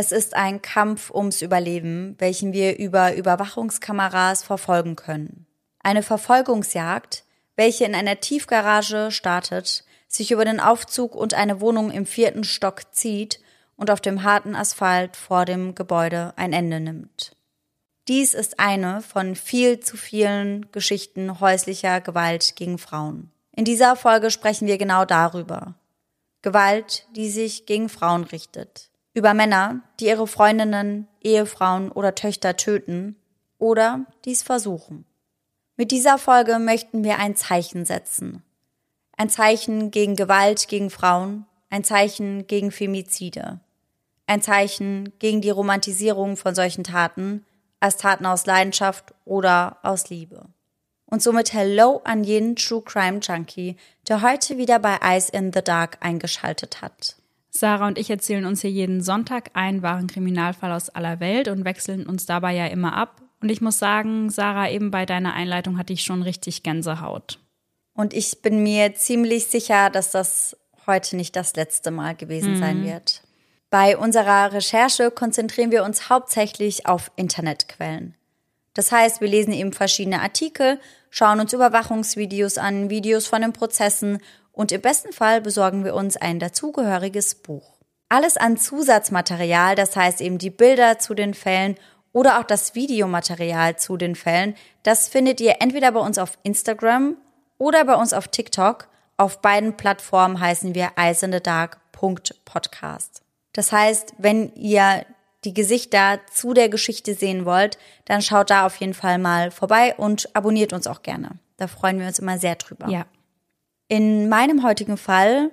Es ist ein Kampf ums Überleben, welchen wir über Überwachungskameras verfolgen können. Eine Verfolgungsjagd, welche in einer Tiefgarage startet, sich über den Aufzug und eine Wohnung im vierten Stock zieht und auf dem harten Asphalt vor dem Gebäude ein Ende nimmt. Dies ist eine von viel zu vielen Geschichten häuslicher Gewalt gegen Frauen. In dieser Folge sprechen wir genau darüber. Gewalt, die sich gegen Frauen richtet. Über Männer, die ihre Freundinnen, Ehefrauen oder Töchter töten oder dies versuchen. Mit dieser Folge möchten wir ein Zeichen setzen. Ein Zeichen gegen Gewalt gegen Frauen, ein Zeichen gegen Femizide. Ein Zeichen gegen die Romantisierung von solchen Taten als Taten aus Leidenschaft oder aus Liebe. Und somit Hello an jeden True Crime Junkie, der heute wieder bei Eyes in the Dark eingeschaltet hat. Sarah und ich erzählen uns hier jeden Sonntag einen wahren Kriminalfall aus aller Welt und wechseln uns dabei ja immer ab. Und ich muss sagen, Sarah, eben bei deiner Einleitung hatte ich schon richtig Gänsehaut. Und ich bin mir ziemlich sicher, dass das heute nicht das letzte Mal gewesen mhm. sein wird. Bei unserer Recherche konzentrieren wir uns hauptsächlich auf Internetquellen. Das heißt, wir lesen eben verschiedene Artikel, schauen uns Überwachungsvideos an, Videos von den Prozessen und im besten Fall besorgen wir uns ein dazugehöriges Buch. Alles an Zusatzmaterial, das heißt eben die Bilder zu den Fällen oder auch das Videomaterial zu den Fällen, das findet ihr entweder bei uns auf Instagram oder bei uns auf TikTok. Auf beiden Plattformen heißen wir eisendedark.podcast. Das heißt, wenn ihr die Gesichter zu der Geschichte sehen wollt, dann schaut da auf jeden Fall mal vorbei und abonniert uns auch gerne. Da freuen wir uns immer sehr drüber. Ja. In meinem heutigen Fall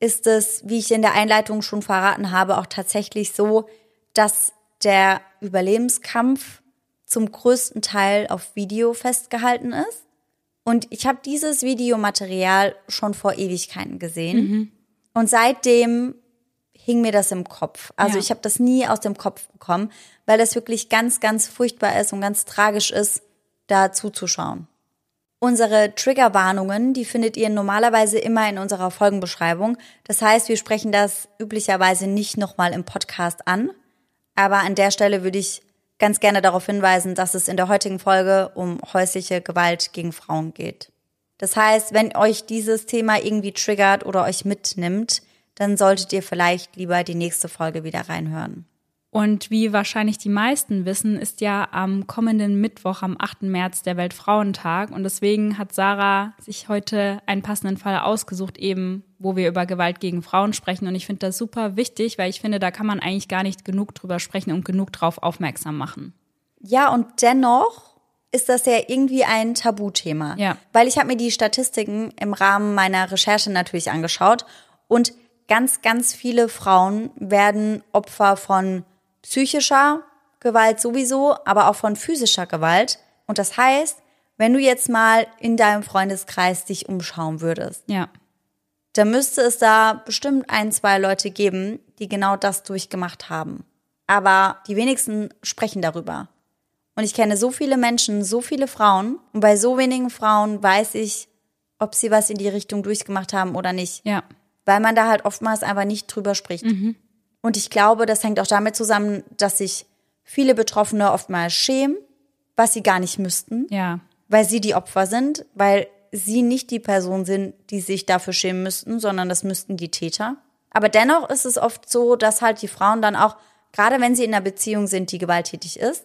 ist es, wie ich in der Einleitung schon verraten habe, auch tatsächlich so, dass der Überlebenskampf zum größten Teil auf Video festgehalten ist. Und ich habe dieses Videomaterial schon vor Ewigkeiten gesehen. Mhm. Und seitdem hing mir das im Kopf. Also ja. ich habe das nie aus dem Kopf bekommen, weil das wirklich ganz, ganz furchtbar ist und ganz tragisch ist, da zuzuschauen. Unsere Triggerwarnungen, die findet ihr normalerweise immer in unserer Folgenbeschreibung. Das heißt, wir sprechen das üblicherweise nicht nochmal im Podcast an. Aber an der Stelle würde ich ganz gerne darauf hinweisen, dass es in der heutigen Folge um häusliche Gewalt gegen Frauen geht. Das heißt, wenn euch dieses Thema irgendwie triggert oder euch mitnimmt, dann solltet ihr vielleicht lieber die nächste Folge wieder reinhören. Und wie wahrscheinlich die meisten wissen, ist ja am kommenden Mittwoch, am 8. März, der Weltfrauentag. Und deswegen hat Sarah sich heute einen passenden Fall ausgesucht, eben wo wir über Gewalt gegen Frauen sprechen. Und ich finde das super wichtig, weil ich finde, da kann man eigentlich gar nicht genug drüber sprechen und genug drauf aufmerksam machen. Ja, und dennoch ist das ja irgendwie ein Tabuthema. Ja. Weil ich habe mir die Statistiken im Rahmen meiner Recherche natürlich angeschaut und ganz, ganz viele Frauen werden Opfer von psychischer Gewalt sowieso, aber auch von physischer Gewalt. Und das heißt, wenn du jetzt mal in deinem Freundeskreis dich umschauen würdest, ja. dann müsste es da bestimmt ein, zwei Leute geben, die genau das durchgemacht haben. Aber die wenigsten sprechen darüber. Und ich kenne so viele Menschen, so viele Frauen. Und bei so wenigen Frauen weiß ich, ob sie was in die Richtung durchgemacht haben oder nicht. Ja weil man da halt oftmals einfach nicht drüber spricht. Mhm. Und ich glaube, das hängt auch damit zusammen, dass sich viele Betroffene oftmals schämen, was sie gar nicht müssten, ja. weil sie die Opfer sind, weil sie nicht die Person sind, die sich dafür schämen müssten, sondern das müssten die Täter. Aber dennoch ist es oft so, dass halt die Frauen dann auch, gerade wenn sie in einer Beziehung sind, die gewalttätig ist,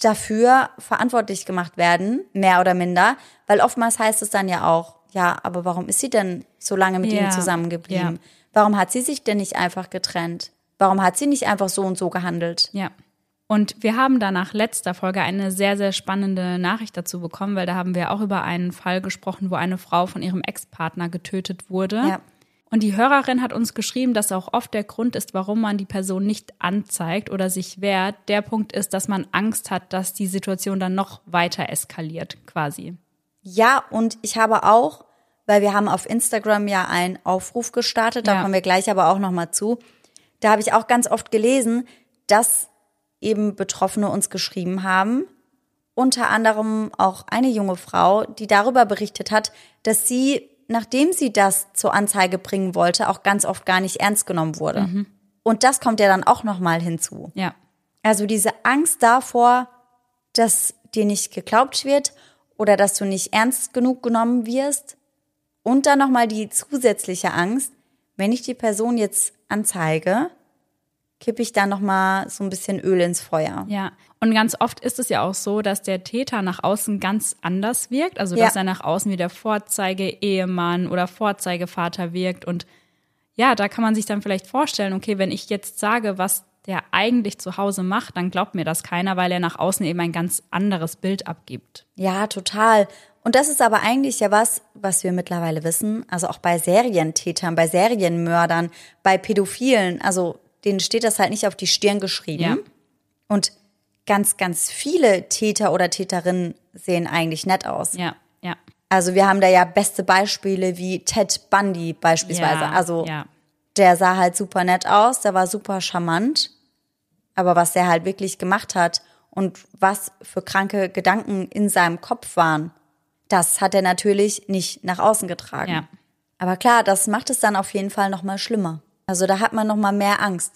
dafür verantwortlich gemacht werden, mehr oder minder, weil oftmals heißt es dann ja auch, ja, aber warum ist sie denn so lange mit ja. ihm zusammengeblieben? Ja. Warum hat sie sich denn nicht einfach getrennt? Warum hat sie nicht einfach so und so gehandelt? Ja. Und wir haben da nach letzter Folge eine sehr, sehr spannende Nachricht dazu bekommen, weil da haben wir auch über einen Fall gesprochen, wo eine Frau von ihrem Ex-Partner getötet wurde. Ja. Und die Hörerin hat uns geschrieben, dass auch oft der Grund ist, warum man die Person nicht anzeigt oder sich wehrt. Der Punkt ist, dass man Angst hat, dass die Situation dann noch weiter eskaliert, quasi. Ja, und ich habe auch, weil wir haben auf Instagram ja einen Aufruf gestartet, da ja. kommen wir gleich aber auch nochmal zu. Da habe ich auch ganz oft gelesen, dass eben Betroffene uns geschrieben haben. Unter anderem auch eine junge Frau, die darüber berichtet hat, dass sie, nachdem sie das zur Anzeige bringen wollte, auch ganz oft gar nicht ernst genommen wurde. Mhm. Und das kommt ja dann auch nochmal hinzu. Ja. Also diese Angst davor, dass dir nicht geglaubt wird oder dass du nicht ernst genug genommen wirst. Und dann nochmal die zusätzliche Angst, wenn ich die Person jetzt anzeige, kippe ich da nochmal so ein bisschen Öl ins Feuer. Ja. Und ganz oft ist es ja auch so, dass der Täter nach außen ganz anders wirkt. Also, dass Ja. er nach außen wie der Vorzeige-Ehemann oder Vorzeigevater wirkt. Und ja, da kann man sich dann vielleicht vorstellen, okay, wenn ich jetzt sage, was der eigentlich zu Hause macht, dann glaubt mir das keiner, weil er nach außen eben ein ganz anderes Bild abgibt. Ja, total. Und das ist aber eigentlich ja was, was wir mittlerweile wissen. Also auch bei Serientätern, bei Serienmördern, bei Pädophilen. Also denen steht das halt nicht auf die Stirn geschrieben. Ja. Und ganz, ganz viele Täter oder Täterinnen sehen eigentlich nett aus. Ja, ja. Also wir haben da ja beste Beispiele wie Ted Bundy beispielsweise. ja, also ja. der sah halt super nett aus, der war super charmant. Aber was der halt wirklich gemacht hat und was für kranke Gedanken in seinem Kopf waren, das hat er natürlich nicht nach außen getragen. Ja. Aber klar, das macht es dann auf jeden Fall noch mal schlimmer. Also da hat man noch mal mehr Angst.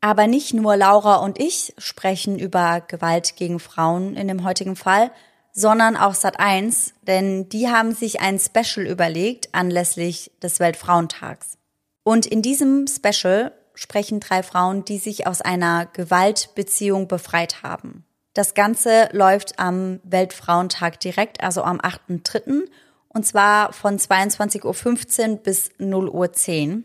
Aber nicht nur Laura und ich sprechen über Gewalt gegen Frauen in dem heutigen Fall, sondern auch Sat1, denn die haben sich ein Special überlegt anlässlich des Weltfrauentags. Und in diesem Special sprechen drei Frauen, die sich aus einer Gewaltbeziehung befreit haben. Das Ganze läuft am Weltfrauentag direkt, also am 8.3. und zwar von 22.15 Uhr bis 0.10 Uhr.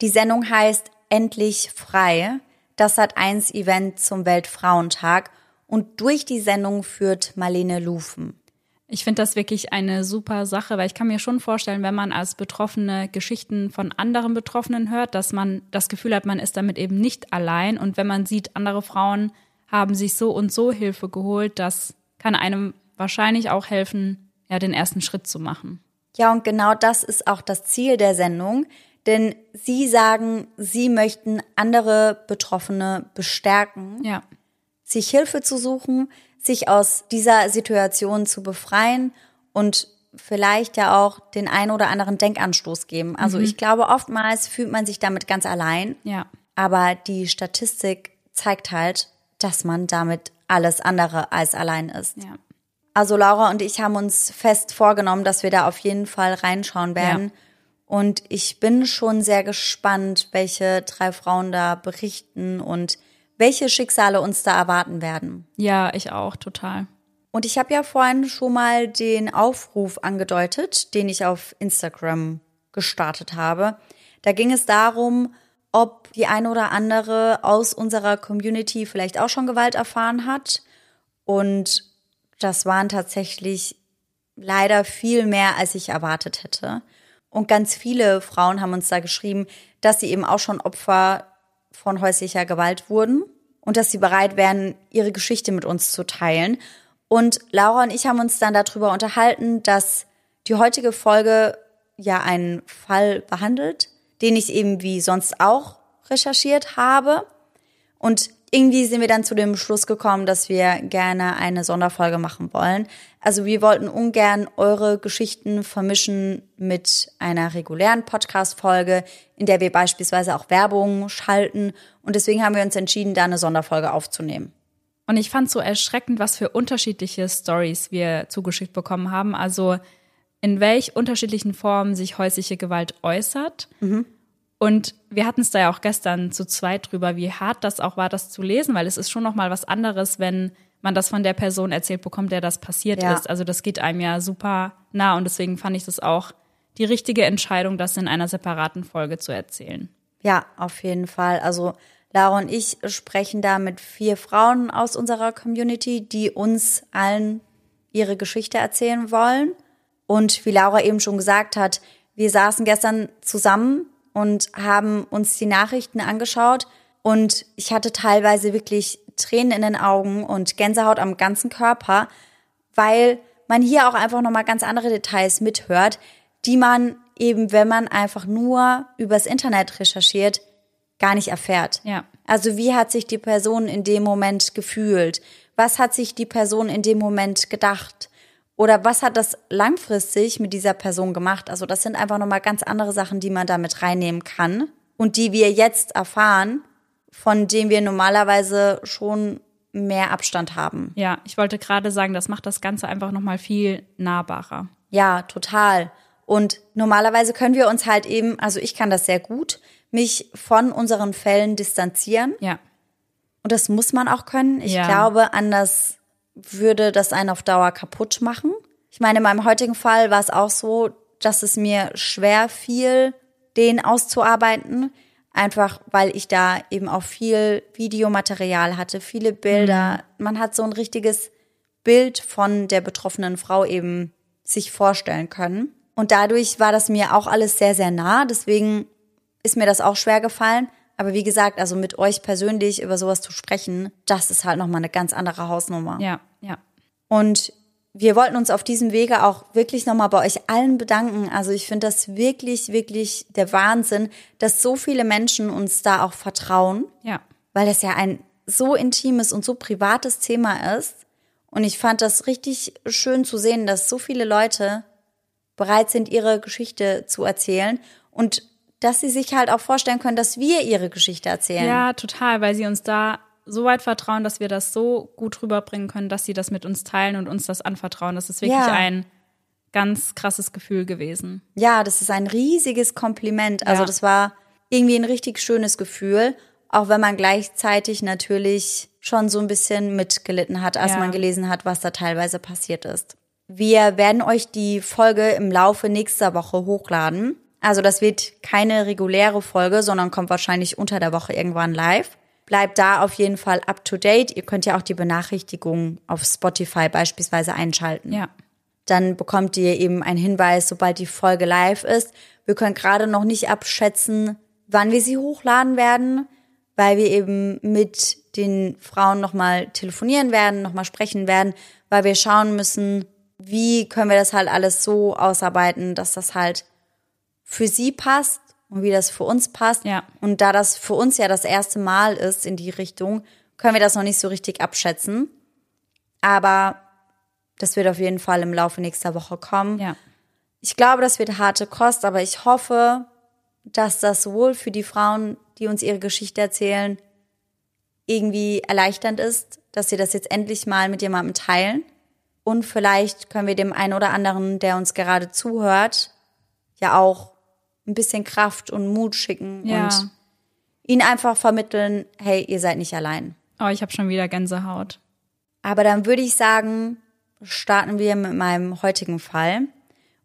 Die Sendung heißt Endlich frei. Das hat eins Event zum Weltfrauentag und durch die Sendung führt Marlene Lufen. Ich finde das wirklich eine super Sache, weil ich kann mir schon vorstellen, wenn man als Betroffene Geschichten von anderen Betroffenen hört, dass man das Gefühl hat, man ist damit eben nicht allein. Und wenn man sieht, andere Frauen haben sich so und so Hilfe geholt, das kann einem wahrscheinlich auch helfen, ja, den ersten Schritt zu machen. Ja, und genau das ist auch das Ziel der Sendung, denn sie sagen, sie möchten andere Betroffene bestärken, Ja, sich Hilfe zu suchen, sich aus dieser Situation zu befreien und vielleicht ja auch den einen oder anderen Denkanstoß geben. Also ich glaube, oftmals fühlt man sich damit ganz allein, ja, aber die Statistik zeigt halt, dass man damit alles andere als allein ist. ja. Also Laura und ich haben uns fest vorgenommen, dass wir da auf jeden Fall reinschauen werden. Ja. Und ich bin schon sehr gespannt, welche drei Frauen da berichten und welche Schicksale uns da erwarten werden. Ja, ich auch, total. Und ich habe ja vorhin schon mal den Aufruf angedeutet, den ich auf Instagram gestartet habe. Da ging es darum, ob die eine oder andere aus unserer Community vielleicht auch schon Gewalt erfahren hat. Und das waren tatsächlich leider viel mehr, als ich erwartet hätte. Und ganz viele Frauen haben uns da geschrieben, dass sie eben auch schon Opfer von häuslicher Gewalt wurden und dass sie bereit wären, ihre Geschichte mit uns zu teilen. Und Laura und ich haben uns dann darüber unterhalten, dass die heutige Folge ja einen Fall behandelt, den ich eben wie sonst auch recherchiert habe. Und irgendwie sind wir dann zu dem Schluss gekommen, dass wir gerne eine Sonderfolge machen wollen. Also wir wollten ungern eure Geschichten vermischen mit einer regulären Podcast-Folge, in der wir beispielsweise auch Werbung schalten. Und deswegen haben wir uns entschieden, da eine Sonderfolge aufzunehmen. Und ich fand so erschreckend, was für unterschiedliche Stories wir zugeschickt bekommen haben. Also in welch unterschiedlichen Formen sich häusliche Gewalt äußert. Und wir hatten es da ja auch gestern zu zweit drüber, wie hart das auch war, das zu lesen, weil es ist schon noch mal was anderes, wenn man das von der Person erzählt bekommt, der das passiert Ja. ist. Also das geht einem ja super nah und deswegen fand ich das auch die richtige Entscheidung, das in einer separaten Folge zu erzählen. Ja, auf jeden Fall. Also Laura und ich sprechen da mit vier Frauen aus unserer Community, die uns allen ihre Geschichte erzählen wollen. Und wie Laura eben schon gesagt hat, wir saßen gestern zusammen und haben uns die Nachrichten angeschaut und ich hatte teilweise wirklich Tränen in den Augen und Gänsehaut am ganzen Körper, weil man hier auch einfach nochmal ganz andere Details mithört, die man eben, wenn man einfach nur übers Internet recherchiert, gar nicht erfährt. Ja. Also wie hat sich die Person in dem Moment gefühlt? Was hat sich die Person in dem Moment gedacht? Oder was hat das langfristig mit dieser Person gemacht? Also das sind einfach nochmal ganz andere Sachen, die man damit reinnehmen kann und die wir jetzt erfahren von dem wir normalerweise schon mehr Abstand haben. Ja, ich wollte gerade sagen, das macht das Ganze einfach nochmal viel nahbarer. Ja, total. Und normalerweise können wir uns halt eben, also ich kann das sehr gut, mich von unseren Fällen distanzieren. Ja. Und das muss man auch können. Ich Ja. glaube, anders würde das einen auf Dauer kaputt machen. Ich meine, in meinem heutigen Fall war es auch so, dass es mir schwer fiel, den auszuarbeiten. Einfach weil ich da eben auch viel Videomaterial hatte, viele Bilder. Man hat so ein richtiges Bild von der betroffenen Frau eben sich vorstellen können. Und dadurch war das mir auch alles sehr, sehr nah. Deswegen ist mir das auch schwer gefallen. Aber wie gesagt, also mit euch persönlich über sowas zu sprechen, das ist halt nochmal eine ganz andere Hausnummer. Ja, ja. Und wir wollten uns auf diesem Wege auch wirklich nochmal bei euch allen bedanken. Also ich finde das wirklich, wirklich der Wahnsinn, dass so viele Menschen uns da auch vertrauen, Ja. weil das ja ein so intimes und so privates Thema ist. Und ich fand das richtig schön zu sehen, dass so viele Leute bereit sind, ihre Geschichte zu erzählen und dass sie sich halt auch vorstellen können, dass wir ihre Geschichte erzählen. Ja, total, weil sie uns da so weit vertrauen, dass wir das so gut rüberbringen können, dass sie das mit uns teilen und uns das anvertrauen. Das ist wirklich Ja. ein ganz krasses Gefühl gewesen. Ja, das ist ein riesiges Kompliment. Also Ja. das war irgendwie ein richtig schönes Gefühl, auch wenn man gleichzeitig natürlich schon so ein bisschen mitgelitten hat, als Ja. man gelesen hat, was da teilweise passiert ist. Wir werden euch die Folge im Laufe nächster Woche hochladen. Also das wird keine reguläre Folge, sondern kommt wahrscheinlich unter der Woche irgendwann live. Bleibt da auf jeden Fall up to date. Ihr könnt ja auch die Benachrichtigungen auf Spotify beispielsweise einschalten Ja. dann bekommt ihr eben einen Hinweis, sobald die Folge live ist. Wir können gerade noch nicht abschätzen, wann wir sie hochladen werden, weil wir eben mit den Frauen nochmal telefonieren werden, nochmal sprechen werden, weil wir schauen müssen, wie können wir das halt alles so ausarbeiten, dass das halt für sie passt und wie das für uns passt. Ja. Und da das für uns ja das erste Mal ist in die Richtung, können wir das noch nicht so richtig abschätzen. Aber das wird auf jeden Fall im Laufe nächster Woche kommen. Ja. Ich glaube, das wird harte Kost, aber ich hoffe, dass das sowohl für die Frauen, die uns ihre Geschichte erzählen, irgendwie erleichternd ist, dass sie das jetzt endlich mal mit jemandem teilen. Und vielleicht können wir dem einen oder anderen, der uns gerade zuhört, ja auch ein bisschen Kraft und Mut schicken Ja. und ihnen einfach vermitteln, hey, ihr seid nicht allein. Oh, ich habe schon wieder Gänsehaut. Aber dann würde ich sagen, starten wir mit meinem heutigen Fall.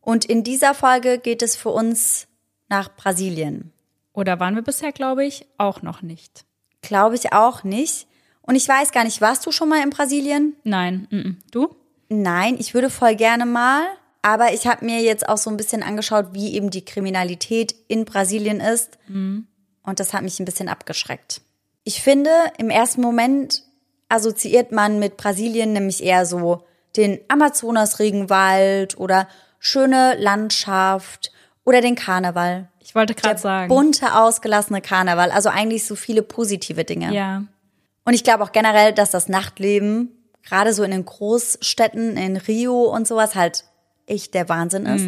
Und in dieser Folge geht es für uns nach Brasilien. Oder waren wir bisher, glaube ich, auch noch nicht? Glaube ich auch nicht. Und ich weiß gar nicht, warst du schon mal in Brasilien? Nein. Mm -mm. Du? Nein, ich würde voll gerne mal. Aber ich habe mir jetzt auch so ein bisschen angeschaut, wie eben die Kriminalität in Brasilien ist. Und das hat mich ein bisschen abgeschreckt. Ich finde, im ersten Moment assoziiert man mit Brasilien nämlich eher so den Amazonas-Regenwald oder schöne Landschaft oder den Karneval. Ich wollte gerade sagen. bunte, ausgelassene Karneval. Also eigentlich so viele positive Dinge. Ja. Und ich glaube auch generell, dass das Nachtleben, gerade so in den Großstädten, in Rio und sowas, halt echt der Wahnsinn ist.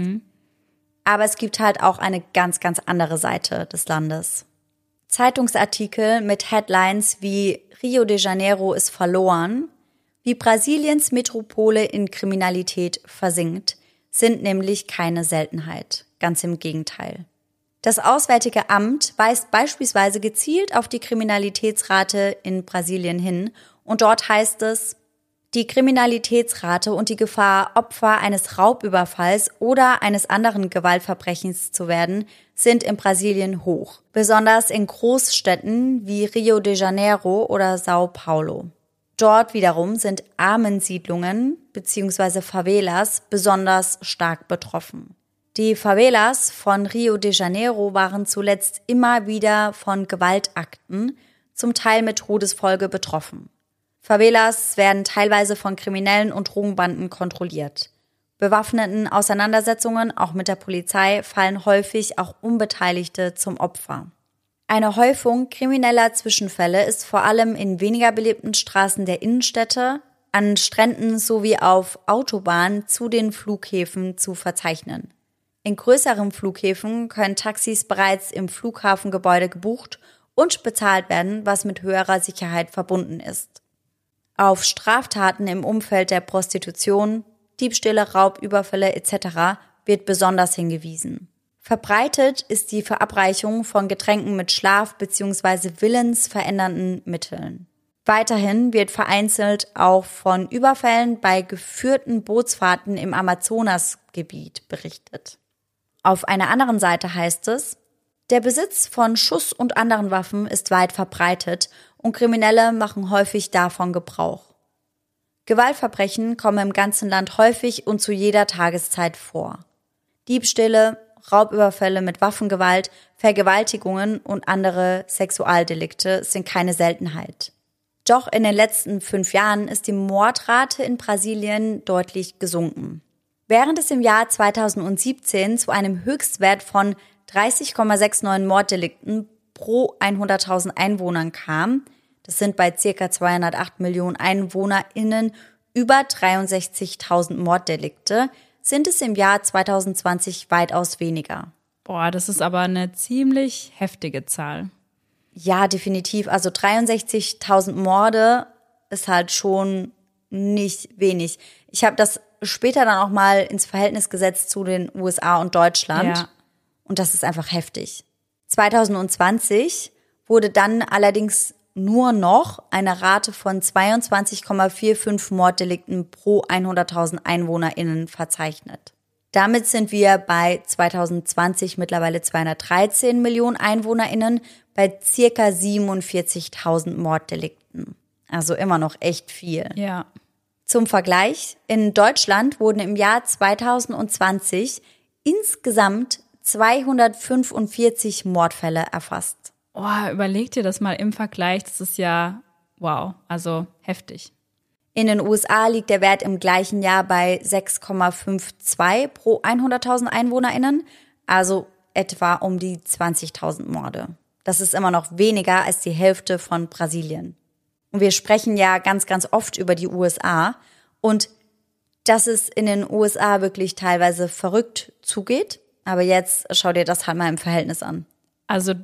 Aber es gibt halt auch eine ganz, ganz andere Seite des Landes. Zeitungsartikel mit Headlines wie Rio de Janeiro ist verloren, wie Brasiliens Metropole in Kriminalität versinkt, sind nämlich keine Seltenheit. Ganz im Gegenteil. Das Auswärtige Amt weist beispielsweise gezielt auf die Kriminalitätsrate in Brasilien hin und dort heißt es, die Kriminalitätsrate und die Gefahr, Opfer eines Raubüberfalls oder eines anderen Gewaltverbrechens zu werden, sind in Brasilien hoch, besonders in Großstädten wie Rio de Janeiro oder Sao Paulo. Dort wiederum sind Armensiedlungen bzw. Favelas besonders stark betroffen. Die Favelas von Rio de Janeiro waren zuletzt immer wieder von Gewaltakten, zum Teil mit Todesfolge betroffen. Favelas werden teilweise von Kriminellen und Drogenbanden kontrolliert. Bewaffneten Auseinandersetzungen, auch mit der Polizei, fallen häufig auch Unbeteiligte zum Opfer. Eine Häufung krimineller Zwischenfälle ist vor allem in weniger belebten Straßen der Innenstädte, an Stränden sowie auf Autobahnen zu den Flughäfen zu verzeichnen. In größeren Flughäfen können Taxis bereits im Flughafengebäude gebucht und bezahlt werden, was mit höherer Sicherheit verbunden ist. Auf Straftaten im Umfeld der Prostitution, Diebstähle, Raubüberfälle etc. wird besonders hingewiesen. Verbreitet ist die Verabreichung von Getränken mit Schlaf- bzw. willensverändernden Mitteln. Weiterhin wird vereinzelt auch von Überfällen bei geführten Bootsfahrten im Amazonasgebiet berichtet. Auf einer anderen Seite heißt es, der Besitz von Schuss und anderen Waffen ist weit verbreitet und Kriminelle machen häufig davon Gebrauch. Gewaltverbrechen kommen im ganzen Land häufig und zu jeder Tageszeit vor. Diebstähle, Raubüberfälle mit Waffengewalt, Vergewaltigungen und andere Sexualdelikte sind keine Seltenheit. Doch in den letzten fünf Jahren ist die Mordrate in Brasilien deutlich gesunken. Während es im Jahr 2017 zu einem Höchstwert von 30,69 Morddelikten pro 100.000 Einwohnern kam, das sind bei circa 208 Millionen EinwohnerInnen über 63.000 Morddelikte, sind es im Jahr 2020 weitaus weniger. Boah, das ist aber eine ziemlich heftige Zahl. Ja, definitiv. Also 63.000 Morde ist halt schon nicht wenig. Ich habe das später dann auch mal ins Verhältnis gesetzt zu den USA und Deutschland. Ja. Und das ist einfach heftig. 2020 wurde dann allerdings nur noch eine Rate von 22,45 Morddelikten pro 100.000 EinwohnerInnen verzeichnet. Damit sind wir bei 2020 mittlerweile 213 Millionen EinwohnerInnen bei circa 47.000 Morddelikten. Also immer noch echt viel. Ja. Zum Vergleich, in Deutschland wurden im Jahr 2020 insgesamt 245 Mordfälle erfasst. Oh, überleg dir das mal im Vergleich. Das ist ja wow, also heftig. In den USA liegt der Wert im gleichen Jahr bei 6,52 pro 100.000 EinwohnerInnen, also etwa um die 20.000 Morde. Das ist immer noch weniger als die Hälfte von Brasilien. Und wir sprechen ja ganz, ganz oft über die USA und dass es in den USA wirklich teilweise verrückt zugeht. Aber jetzt schau dir das halt mal im Verhältnis an. Also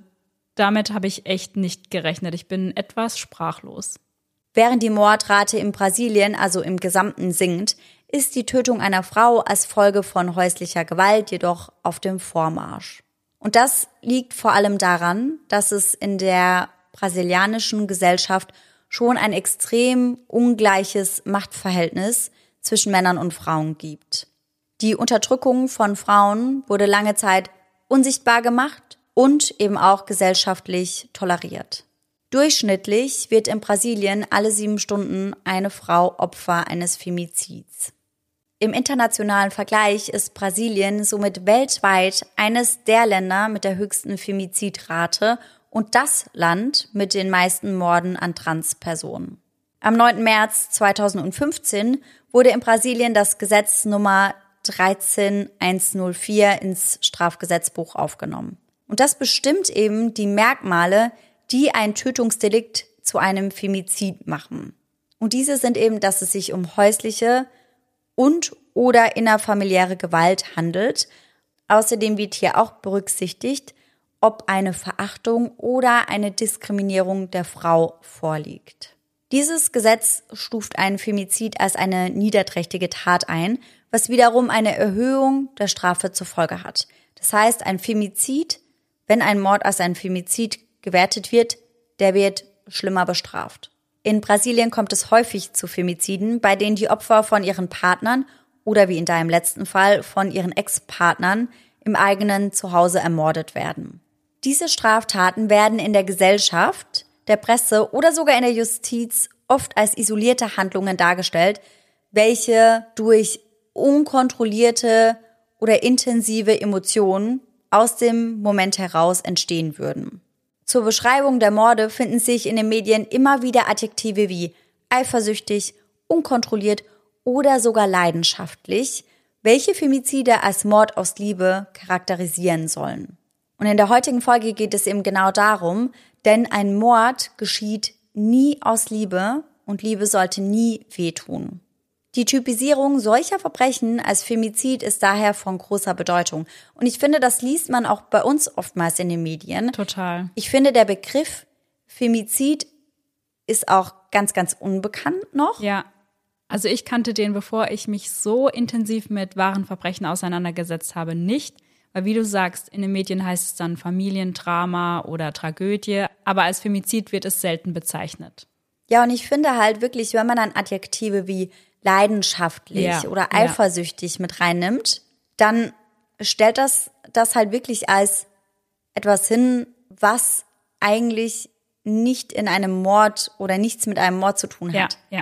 damit habe ich echt nicht gerechnet. Ich bin etwas sprachlos. Während die Mordrate in Brasilien, also im Gesamten, sinkt, ist die Tötung einer Frau als Folge von häuslicher Gewalt jedoch auf dem Vormarsch. Und das liegt vor allem daran, dass es in der brasilianischen Gesellschaft schon ein extrem ungleiches Machtverhältnis zwischen Männern und Frauen gibt. Die Unterdrückung von Frauen wurde lange Zeit unsichtbar gemacht und eben auch gesellschaftlich toleriert. Durchschnittlich wird in Brasilien alle sieben Stunden eine Frau Opfer eines Femizids. Im internationalen Vergleich ist Brasilien somit weltweit eines der Länder mit der höchsten Femizidrate und das Land mit den meisten Morden an Transpersonen. Am 9. März 2015 wurde in Brasilien das Gesetz Nummer 13104 ins Strafgesetzbuch aufgenommen. Und das bestimmt eben die Merkmale, die ein Tötungsdelikt zu einem Femizid machen. Und diese sind eben, dass es sich um häusliche und oder innerfamiliäre Gewalt handelt. Außerdem wird hier auch berücksichtigt, ob eine Verachtung oder eine Diskriminierung der Frau vorliegt. Dieses Gesetz stuft einen Femizid als eine niederträchtige Tat ein, was wiederum eine Erhöhung der Strafe zur Folge hat. Das heißt, ein Femizid wenn ein Mord als ein Femizid gewertet wird, der wird schlimmer bestraft. In Brasilien kommt es häufig zu Femiziden, bei denen die Opfer von ihren Partnern oder wie in deinem letzten Fall von ihren Ex-Partnern im eigenen Zuhause ermordet werden. Diese Straftaten werden in der Gesellschaft, der Presse oder sogar in der Justiz oft als isolierte Handlungen dargestellt, welche durch unkontrollierte oder intensive Emotionen aus dem Moment heraus entstehen würden. Zur Beschreibung der Morde finden sich in den Medien immer wieder Adjektive wie eifersüchtig, unkontrolliert oder sogar leidenschaftlich, welche Femizide als Mord aus Liebe charakterisieren sollen. Und in der heutigen Folge geht es eben genau darum, denn ein Mord geschieht nie aus Liebe und Liebe sollte nie wehtun. Die Typisierung solcher Verbrechen als Femizid ist daher von großer Bedeutung. Und ich finde, das liest man auch bei uns oftmals in den Medien. Total. Ich finde, der Begriff Femizid ist auch ganz, ganz unbekannt noch. Ja. Also ich kannte den, bevor ich mich so intensiv mit wahren Verbrechen auseinandergesetzt habe, nicht. Weil wie du sagst, in den Medien heißt es dann Familiendrama oder Tragödie, aber als Femizid wird es selten bezeichnet. Ja, und ich finde halt wirklich, wenn man dann Adjektive wie leidenschaftlich Ja, oder ja. eifersüchtig mit reinnimmt, dann stellt das das halt wirklich als etwas hin, was eigentlich nicht in einem Mord oder nichts mit einem Mord zu tun Ja, hat. ja.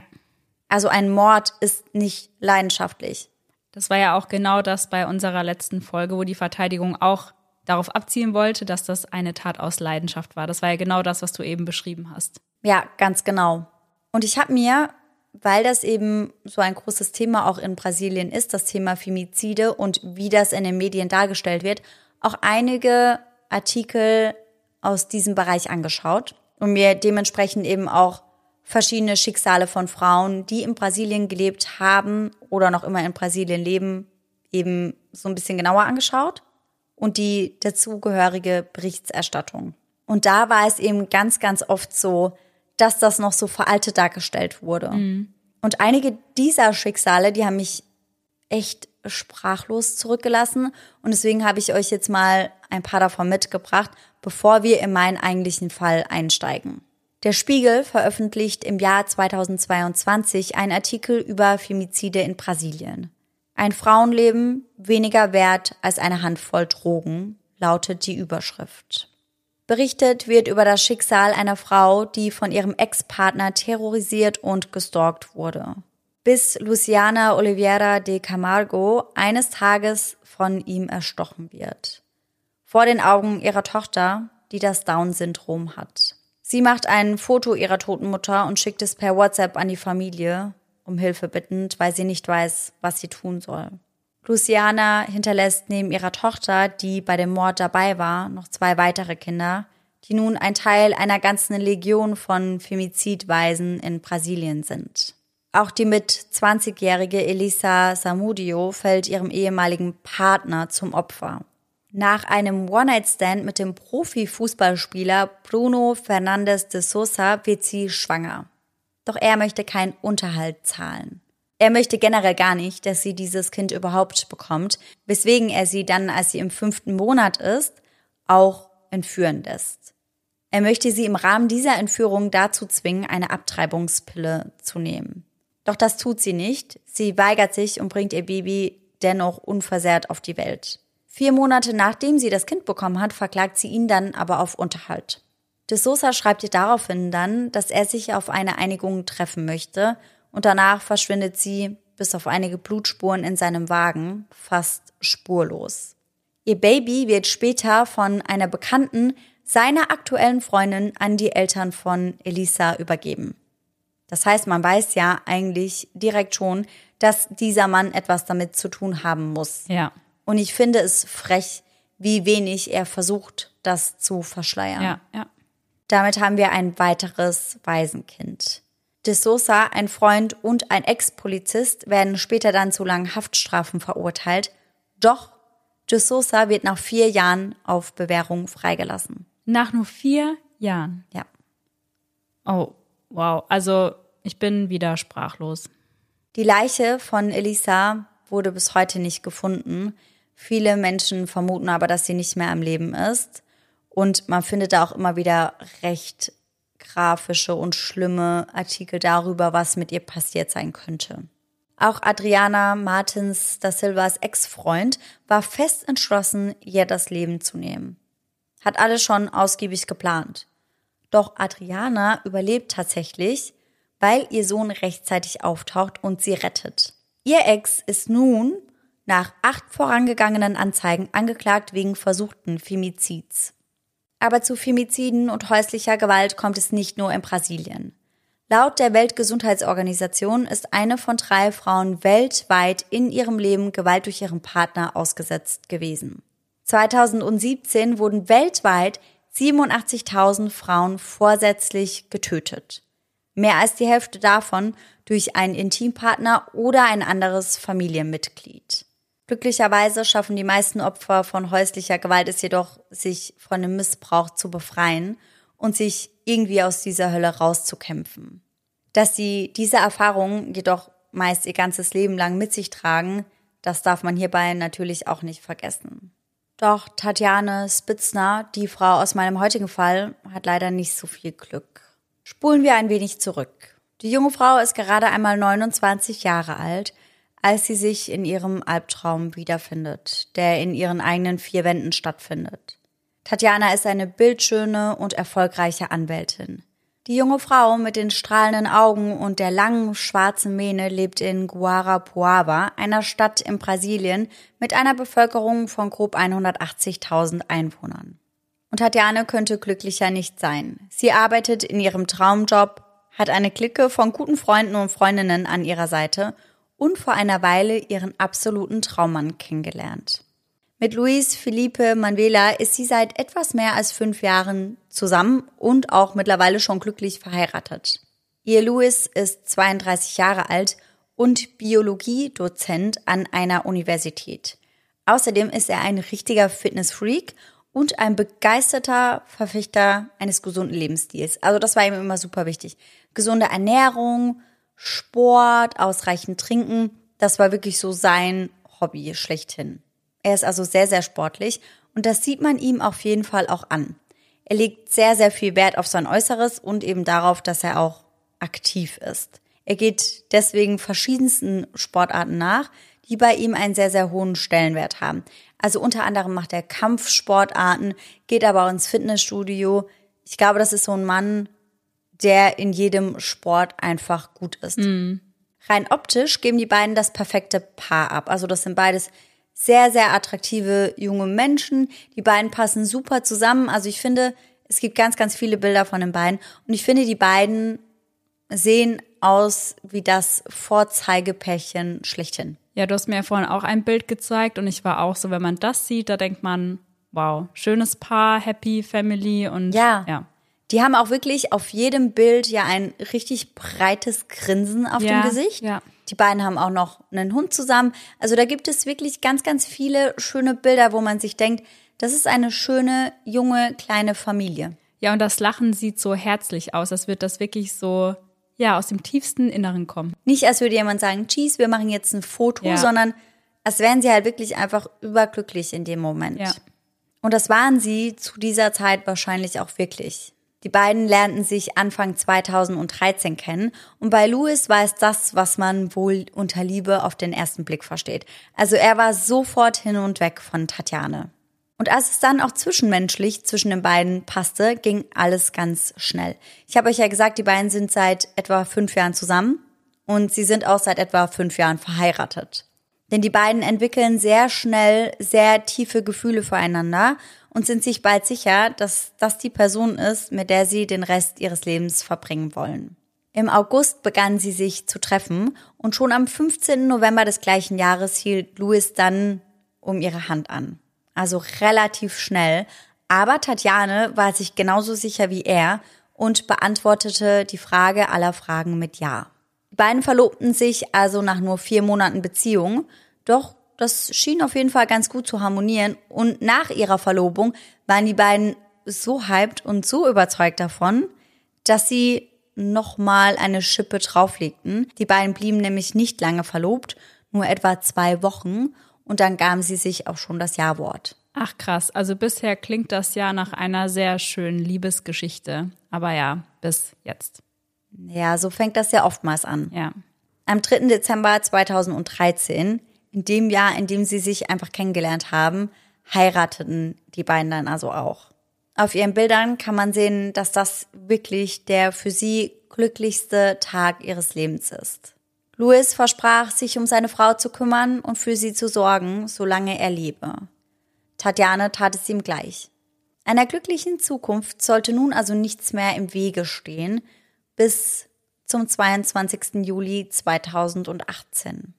Also ein Mord ist nicht leidenschaftlich. Das war ja auch genau das bei unserer letzten Folge, wo die Verteidigung auch darauf abzielen wollte, dass das eine Tat aus Leidenschaft war. Das war ja genau das, was du eben beschrieben hast. Ja, ganz genau. Und ich habe mir, weil das eben so ein großes Thema auch in Brasilien ist, das Thema Femizide und wie das in den Medien dargestellt wird, auch einige Artikel aus diesem Bereich angeschaut und mir dementsprechend eben auch verschiedene Schicksale von Frauen, die in Brasilien gelebt haben oder noch immer in Brasilien leben, eben so ein bisschen genauer angeschaut und die dazugehörige Berichterstattung. Und da war es eben ganz, ganz oft so, dass das noch so veraltet dargestellt wurde. Und einige dieser Schicksale, die haben mich echt sprachlos zurückgelassen. Und deswegen habe ich euch jetzt mal ein paar davon mitgebracht, bevor wir in meinen eigentlichen Fall einsteigen. Der Spiegel veröffentlicht im Jahr 2022 einen Artikel über Femizide in Brasilien. Ein Frauenleben weniger wert als eine Handvoll Drogen, lautet die Überschrift. Berichtet wird über das Schicksal einer Frau, die von ihrem Ex-Partner terrorisiert und gestalkt wurde. Bis Luciana Oliveira de Camargo eines Tages von ihm erstochen wird. Vor den Augen ihrer Tochter, die das Down-Syndrom hat. Sie macht ein Foto ihrer toten Mutter und schickt es per WhatsApp an die Familie, um Hilfe bittend, weil sie nicht weiß, was sie tun soll. Luciana hinterlässt neben ihrer Tochter, die bei dem Mord dabei war, noch zwei weitere Kinder, die nun ein Teil einer ganzen Legion von Femizidweisen in Brasilien sind. Auch die mit 20-jährige Elisa Samudio fällt ihrem ehemaligen Partner zum Opfer. Nach einem One-Night-Stand mit dem Profifußballspieler Bruno Fernandes de Sosa wird sie schwanger. Doch er möchte keinen Unterhalt zahlen. Er möchte generell gar nicht, dass sie dieses Kind überhaupt bekommt, weswegen er sie dann, als sie im fünften Monat ist, auch entführen lässt. Er möchte sie im Rahmen dieser Entführung dazu zwingen, eine Abtreibungspille zu nehmen. Doch das tut sie nicht. Sie weigert sich und bringt ihr Baby dennoch unversehrt auf die Welt. Vier Monate nachdem sie das Kind bekommen hat, verklagt sie ihn dann aber auf Unterhalt. De Sosa schreibt ihr daraufhin dann, dass er sich auf eine Einigung treffen möchte und danach verschwindet sie, bis auf einige Blutspuren in seinem Wagen, fast spurlos. Ihr Baby wird später von einer Bekannten seiner aktuellen Freundin an die Eltern von Elisa übergeben. Das heißt, man weiß ja eigentlich direkt schon, dass dieser Mann etwas damit zu tun haben muss. Ja. Und ich finde es frech, wie wenig er versucht, das zu verschleiern. Ja, ja. Damit haben wir ein weiteres Waisenkind. De Sosa, ein Freund und ein Ex-Polizist werden später dann zu langen Haftstrafen verurteilt. Doch De Sosa wird nach vier Jahren auf Bewährung freigelassen. Nach nur vier Jahren. Ja. Oh, wow. Also ich bin wieder sprachlos. Die Leiche von Elisa wurde bis heute nicht gefunden. Viele Menschen vermuten aber, dass sie nicht mehr am Leben ist. Und man findet da auch immer wieder recht grafische und schlimme Artikel darüber, was mit ihr passiert sein könnte. Auch Adriana Martins da Silvas Ex-Freund war fest entschlossen, ihr das Leben zu nehmen. Hat alles schon ausgiebig geplant. Doch Adriana überlebt tatsächlich, weil ihr Sohn rechtzeitig auftaucht und sie rettet. Ihr Ex ist nun nach acht vorangegangenen Anzeigen angeklagt wegen versuchten Femizids. Aber zu Femiziden und häuslicher Gewalt kommt es nicht nur in Brasilien. Laut der Weltgesundheitsorganisation ist eine von drei Frauen weltweit in ihrem Leben Gewalt durch ihren Partner ausgesetzt gewesen. 2017 wurden weltweit 87.000 Frauen vorsätzlich getötet. Mehr als die Hälfte davon durch einen Intimpartner oder ein anderes Familienmitglied. Glücklicherweise schaffen die meisten Opfer von häuslicher Gewalt es jedoch, sich von dem Missbrauch zu befreien und sich irgendwie aus dieser Hölle rauszukämpfen. Dass sie diese Erfahrungen jedoch meist ihr ganzes Leben lang mit sich tragen, das darf man hierbei natürlich auch nicht vergessen. Doch Tatjane Spitzner, die Frau aus meinem heutigen Fall, hat leider nicht so viel Glück. Spulen wir ein wenig zurück. Die junge Frau ist gerade einmal 29 Jahre alt, als sie sich in ihrem Albtraum wiederfindet, der in ihren eigenen vier Wänden stattfindet. Tatjana ist eine bildschöne und erfolgreiche Anwältin. Die junge Frau mit den strahlenden Augen und der langen schwarzen Mähne lebt in Guarapuava, einer Stadt in Brasilien mit einer Bevölkerung von grob 180.000 Einwohnern. Und Tatjana könnte glücklicher nicht sein. Sie arbeitet in ihrem Traumjob, hat eine Clique von guten Freunden und Freundinnen an ihrer Seite und vor einer Weile ihren absoluten Traummann kennengelernt. Mit Luis Felipe Manuela ist sie seit etwas mehr als fünf Jahren zusammen und auch mittlerweile schon glücklich verheiratet. Ihr Luis ist 32 Jahre alt und Biologiedozent an einer Universität. Außerdem ist er ein richtiger Fitnessfreak und ein begeisterter Verfechter eines gesunden Lebensstils. Also das war ihm immer super wichtig. Gesunde Ernährung, Sport, ausreichend trinken, das war wirklich so sein Hobby schlechthin. Er ist also sehr, sehr sportlich und das sieht man ihm auf jeden Fall auch an. Er legt sehr, sehr viel Wert auf sein Äußeres und eben darauf, dass er auch aktiv ist. Er geht deswegen verschiedensten Sportarten nach, die bei ihm einen sehr, sehr hohen Stellenwert haben. Also unter anderem macht er Kampfsportarten, geht aber auch ins Fitnessstudio. Ich glaube, das ist so ein Mann, der in jedem Sport einfach gut ist. Mhm. Rein optisch geben die beiden das perfekte Paar ab. Also das sind beides sehr, sehr attraktive junge Menschen. Die beiden passen super zusammen. Also ich finde, es gibt ganz, ganz viele Bilder von den beiden. Und ich finde, die beiden sehen aus wie das Vorzeigepärchen schlechthin. Ja, du hast mir ja vorhin auch ein Bild gezeigt und ich war auch so, wenn man das sieht, da denkt man, wow, schönes Paar, happy family und ja. ja. Die haben auch wirklich auf jedem Bild ja ein richtig breites Grinsen auf ja, dem Gesicht. Ja. Die beiden haben auch noch einen Hund zusammen. Also da gibt es wirklich ganz, ganz viele schöne Bilder, wo man sich denkt, das ist eine schöne, junge, kleine Familie. Ja, und das Lachen sieht so herzlich aus, als wird das wirklich so, ja, aus dem tiefsten Inneren kommen. Nicht, als würde jemand sagen, cheese, wir machen jetzt ein Foto, ja. sondern als wären sie halt wirklich einfach überglücklich in dem Moment. Ja. Und das waren sie zu dieser Zeit wahrscheinlich auch wirklich. Die beiden lernten sich Anfang 2013 kennen und bei Louis war es das, was man wohl unter Liebe auf den ersten Blick versteht. Also er war sofort hin und weg von Tatjane. Und als es dann auch zwischenmenschlich zwischen den beiden passte, ging alles ganz schnell. Ich habe euch ja gesagt, die beiden sind seit etwa fünf Jahren zusammen und sie sind auch seit etwa fünf Jahren verheiratet. Denn die beiden entwickeln sehr schnell sehr tiefe Gefühle füreinander und sind sich bald sicher, dass das die Person ist, mit der sie den Rest ihres Lebens verbringen wollen. Im August begannen sie sich zu treffen und schon am 15. November des gleichen Jahres hielt Louis dann um ihre Hand an. Also relativ schnell. Aber Tatjane war sich genauso sicher wie er und beantwortete die Frage aller Fragen mit Ja. Die beiden verlobten sich also nach nur vier Monaten Beziehung, doch das schien auf jeden Fall ganz gut zu harmonieren. Und nach ihrer Verlobung waren die beiden so hyped und so überzeugt davon, dass sie nochmal eine Schippe drauflegten. Die beiden blieben nämlich nicht lange verlobt, nur etwa zwei Wochen. Und dann gaben sie sich auch schon das Ja-Wort. Ach krass, also bisher klingt das ja nach einer sehr schönen Liebesgeschichte. Aber ja, bis jetzt. Ja, so fängt das ja oftmals an. Ja. Am 3. Dezember 2013 in dem Jahr, in dem sie sich einfach kennengelernt haben, heirateten die beiden dann also auch. Auf ihren Bildern kann man sehen, dass das wirklich der für sie glücklichste Tag ihres Lebens ist. Louis versprach, sich um seine Frau zu kümmern und für sie zu sorgen, solange er lebe. Tatjane tat es ihm gleich. Einer glücklichen Zukunft sollte nun also nichts mehr im Wege stehen, bis zum 22. Juli 2018.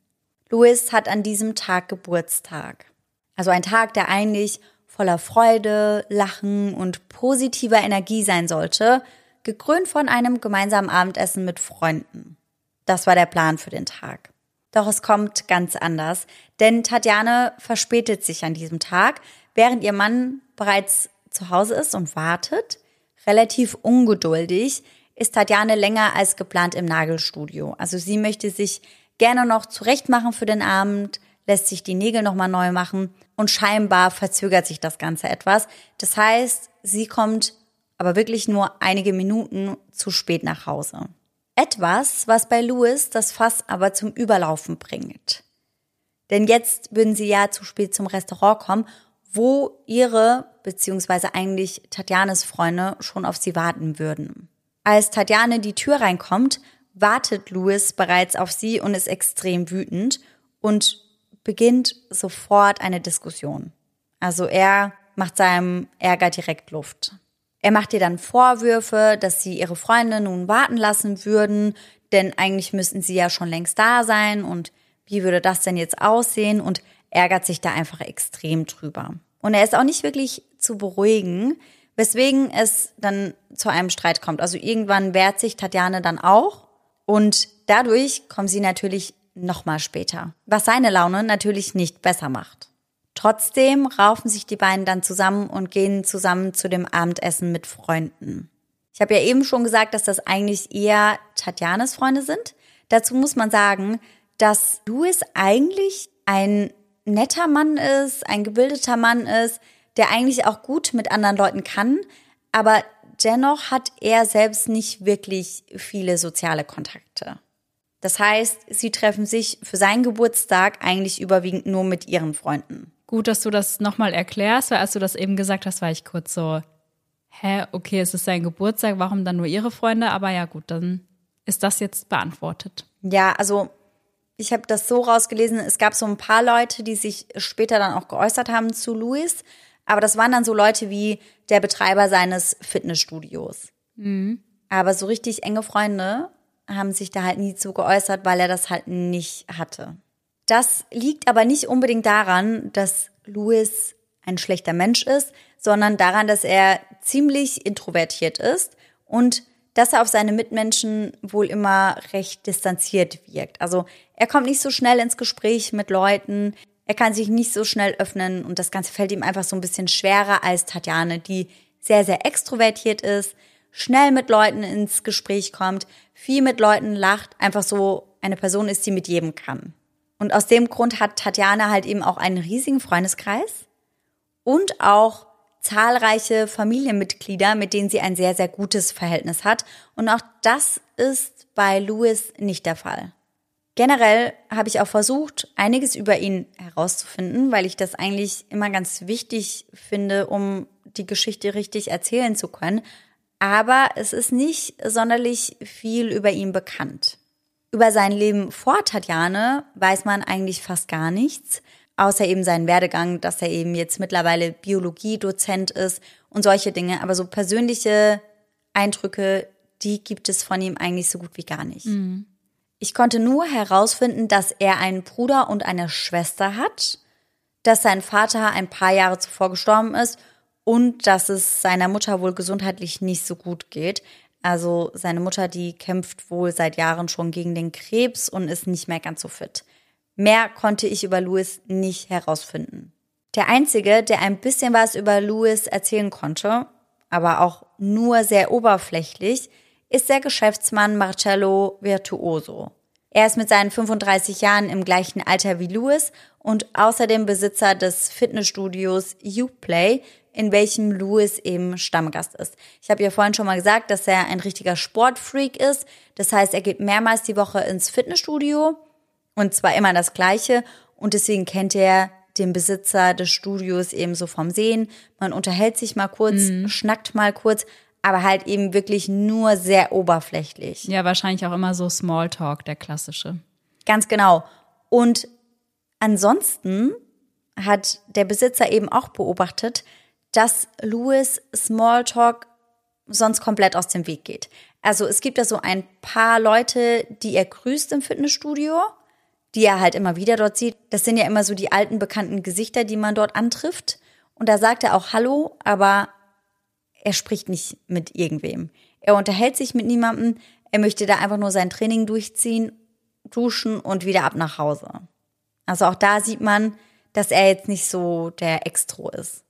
Louis hat an diesem Tag Geburtstag. Also ein Tag, der eigentlich voller Freude, Lachen und positiver Energie sein sollte. gekrönt von einem gemeinsamen Abendessen mit Freunden. Das war der Plan für den Tag. Doch es kommt ganz anders, denn Tatjane verspätet sich an diesem Tag, während ihr Mann bereits zu Hause ist und wartet. Relativ ungeduldig ist Tatjane länger als geplant im Nagelstudio. Also sie möchte sich gerne noch zurechtmachen für den Abend, lässt sich die Nägel nochmal neu machen und scheinbar verzögert sich das Ganze etwas. Das heißt, sie kommt aber wirklich nur einige Minuten zu spät nach Hause. Etwas, was bei Louis das Fass aber zum Überlaufen bringt. Denn jetzt würden sie ja zu spät zum Restaurant kommen, wo ihre, beziehungsweise eigentlich Tatjanes Freunde schon auf sie warten würden. Als Tatjane die Tür reinkommt, wartet Louis bereits auf sie und ist extrem wütend und beginnt sofort eine Diskussion. Also er macht seinem Ärger direkt Luft. Er macht ihr dann Vorwürfe, dass sie ihre Freunde nun warten lassen würden, denn eigentlich müssten sie ja schon längst da sein und wie würde das denn jetzt aussehen und ärgert sich da einfach extrem drüber. Und er ist auch nicht wirklich zu beruhigen, weswegen es dann zu einem Streit kommt. Also irgendwann wehrt sich Tatjane dann auch und dadurch kommen sie natürlich nochmal später, was seine Laune natürlich nicht besser macht. Trotzdem raufen sich die beiden dann zusammen und gehen zusammen zu dem Abendessen mit Freunden. Ich habe ja eben schon gesagt, dass das eigentlich eher Tatjanes Freunde sind. Dazu muss man sagen, dass Louis eigentlich ein netter Mann ist, ein gebildeter Mann ist, der eigentlich auch gut mit anderen Leuten kann, aber dennoch hat er selbst nicht wirklich viele soziale Kontakte. Das heißt, sie treffen sich für seinen Geburtstag eigentlich überwiegend nur mit ihren Freunden. Gut, dass du das nochmal erklärst, weil als du das eben gesagt hast, war ich kurz so, hä, okay, es ist sein Geburtstag, warum dann nur ihre Freunde? Aber ja, gut, dann ist das jetzt beantwortet. Ja, also ich habe das so rausgelesen, es gab so ein paar Leute, die sich später dann auch geäußert haben zu Louis, aber das waren dann so Leute wie der Betreiber seines Fitnessstudios. Mhm. Aber so richtig enge Freunde haben sich da halt nie zu geäußert, weil er das halt nicht hatte. Das liegt aber nicht unbedingt daran, dass Louis ein schlechter Mensch ist, sondern daran, dass er ziemlich introvertiert ist und dass er auf seine Mitmenschen wohl immer recht distanziert wirkt. Also er kommt nicht so schnell ins Gespräch mit Leuten, er kann sich nicht so schnell öffnen und das Ganze fällt ihm einfach so ein bisschen schwerer als Tatjane, die sehr, sehr extrovertiert ist, schnell mit Leuten ins Gespräch kommt, viel mit Leuten lacht, einfach so eine Person ist, die mit jedem kann. Und aus dem Grund hat Tatjana halt eben auch einen riesigen Freundeskreis und auch zahlreiche Familienmitglieder, mit denen sie ein sehr, sehr gutes Verhältnis hat. Und auch das ist bei Louis nicht der Fall. Generell habe ich auch versucht, einiges über ihn herauszufinden, weil ich das eigentlich immer ganz wichtig finde, um die Geschichte richtig erzählen zu können. Aber es ist nicht sonderlich viel über ihn bekannt. Über sein Leben vor Tatjane weiß man eigentlich fast gar nichts, außer eben seinen Werdegang, dass er eben jetzt mittlerweile Biologiedozent ist und solche Dinge. Aber so persönliche Eindrücke, die gibt es von ihm eigentlich so gut wie gar nicht. Mhm. Ich konnte nur herausfinden, dass er einen Bruder und eine Schwester hat, dass sein Vater ein paar Jahre zuvor gestorben ist und dass es seiner Mutter wohl gesundheitlich nicht so gut geht. Also seine Mutter, die kämpft wohl seit Jahren schon gegen den Krebs und ist nicht mehr ganz so fit. Mehr konnte ich über Louis nicht herausfinden. Der einzige, der ein bisschen was über Louis erzählen konnte, aber auch nur sehr oberflächlich, ist der Geschäftsmann Marcello Virtuoso. Er ist mit seinen 35 Jahren im gleichen Alter wie Louis und außerdem Besitzer des Fitnessstudios Uplay, in welchem Louis eben Stammgast ist. Ich habe ja vorhin schon mal gesagt, dass er ein richtiger Sportfreak ist. Das heißt, er geht mehrmals die Woche ins Fitnessstudio und zwar immer das gleiche und deswegen kennt er den Besitzer des Studios eben so vom Sehen. Man unterhält sich mal kurz, mhm. schnackt mal kurz, aber halt eben wirklich nur sehr oberflächlich. Ja, wahrscheinlich auch immer so Smalltalk, der klassische. Ganz genau. Und ansonsten hat der Besitzer eben auch beobachtet, dass Louis Smalltalk sonst komplett aus dem Weg geht. Also es gibt da so ein paar Leute, die er grüßt im Fitnessstudio, die er halt immer wieder dort sieht. Das sind ja immer so die alten bekannten Gesichter, die man dort antrifft. Und da sagt er auch Hallo, aber er spricht nicht mit irgendwem. Er unterhält sich mit niemandem, er möchte da einfach nur sein Training durchziehen, duschen und wieder ab nach Hause. Also auch da sieht man, dass er jetzt nicht so der Extro ist.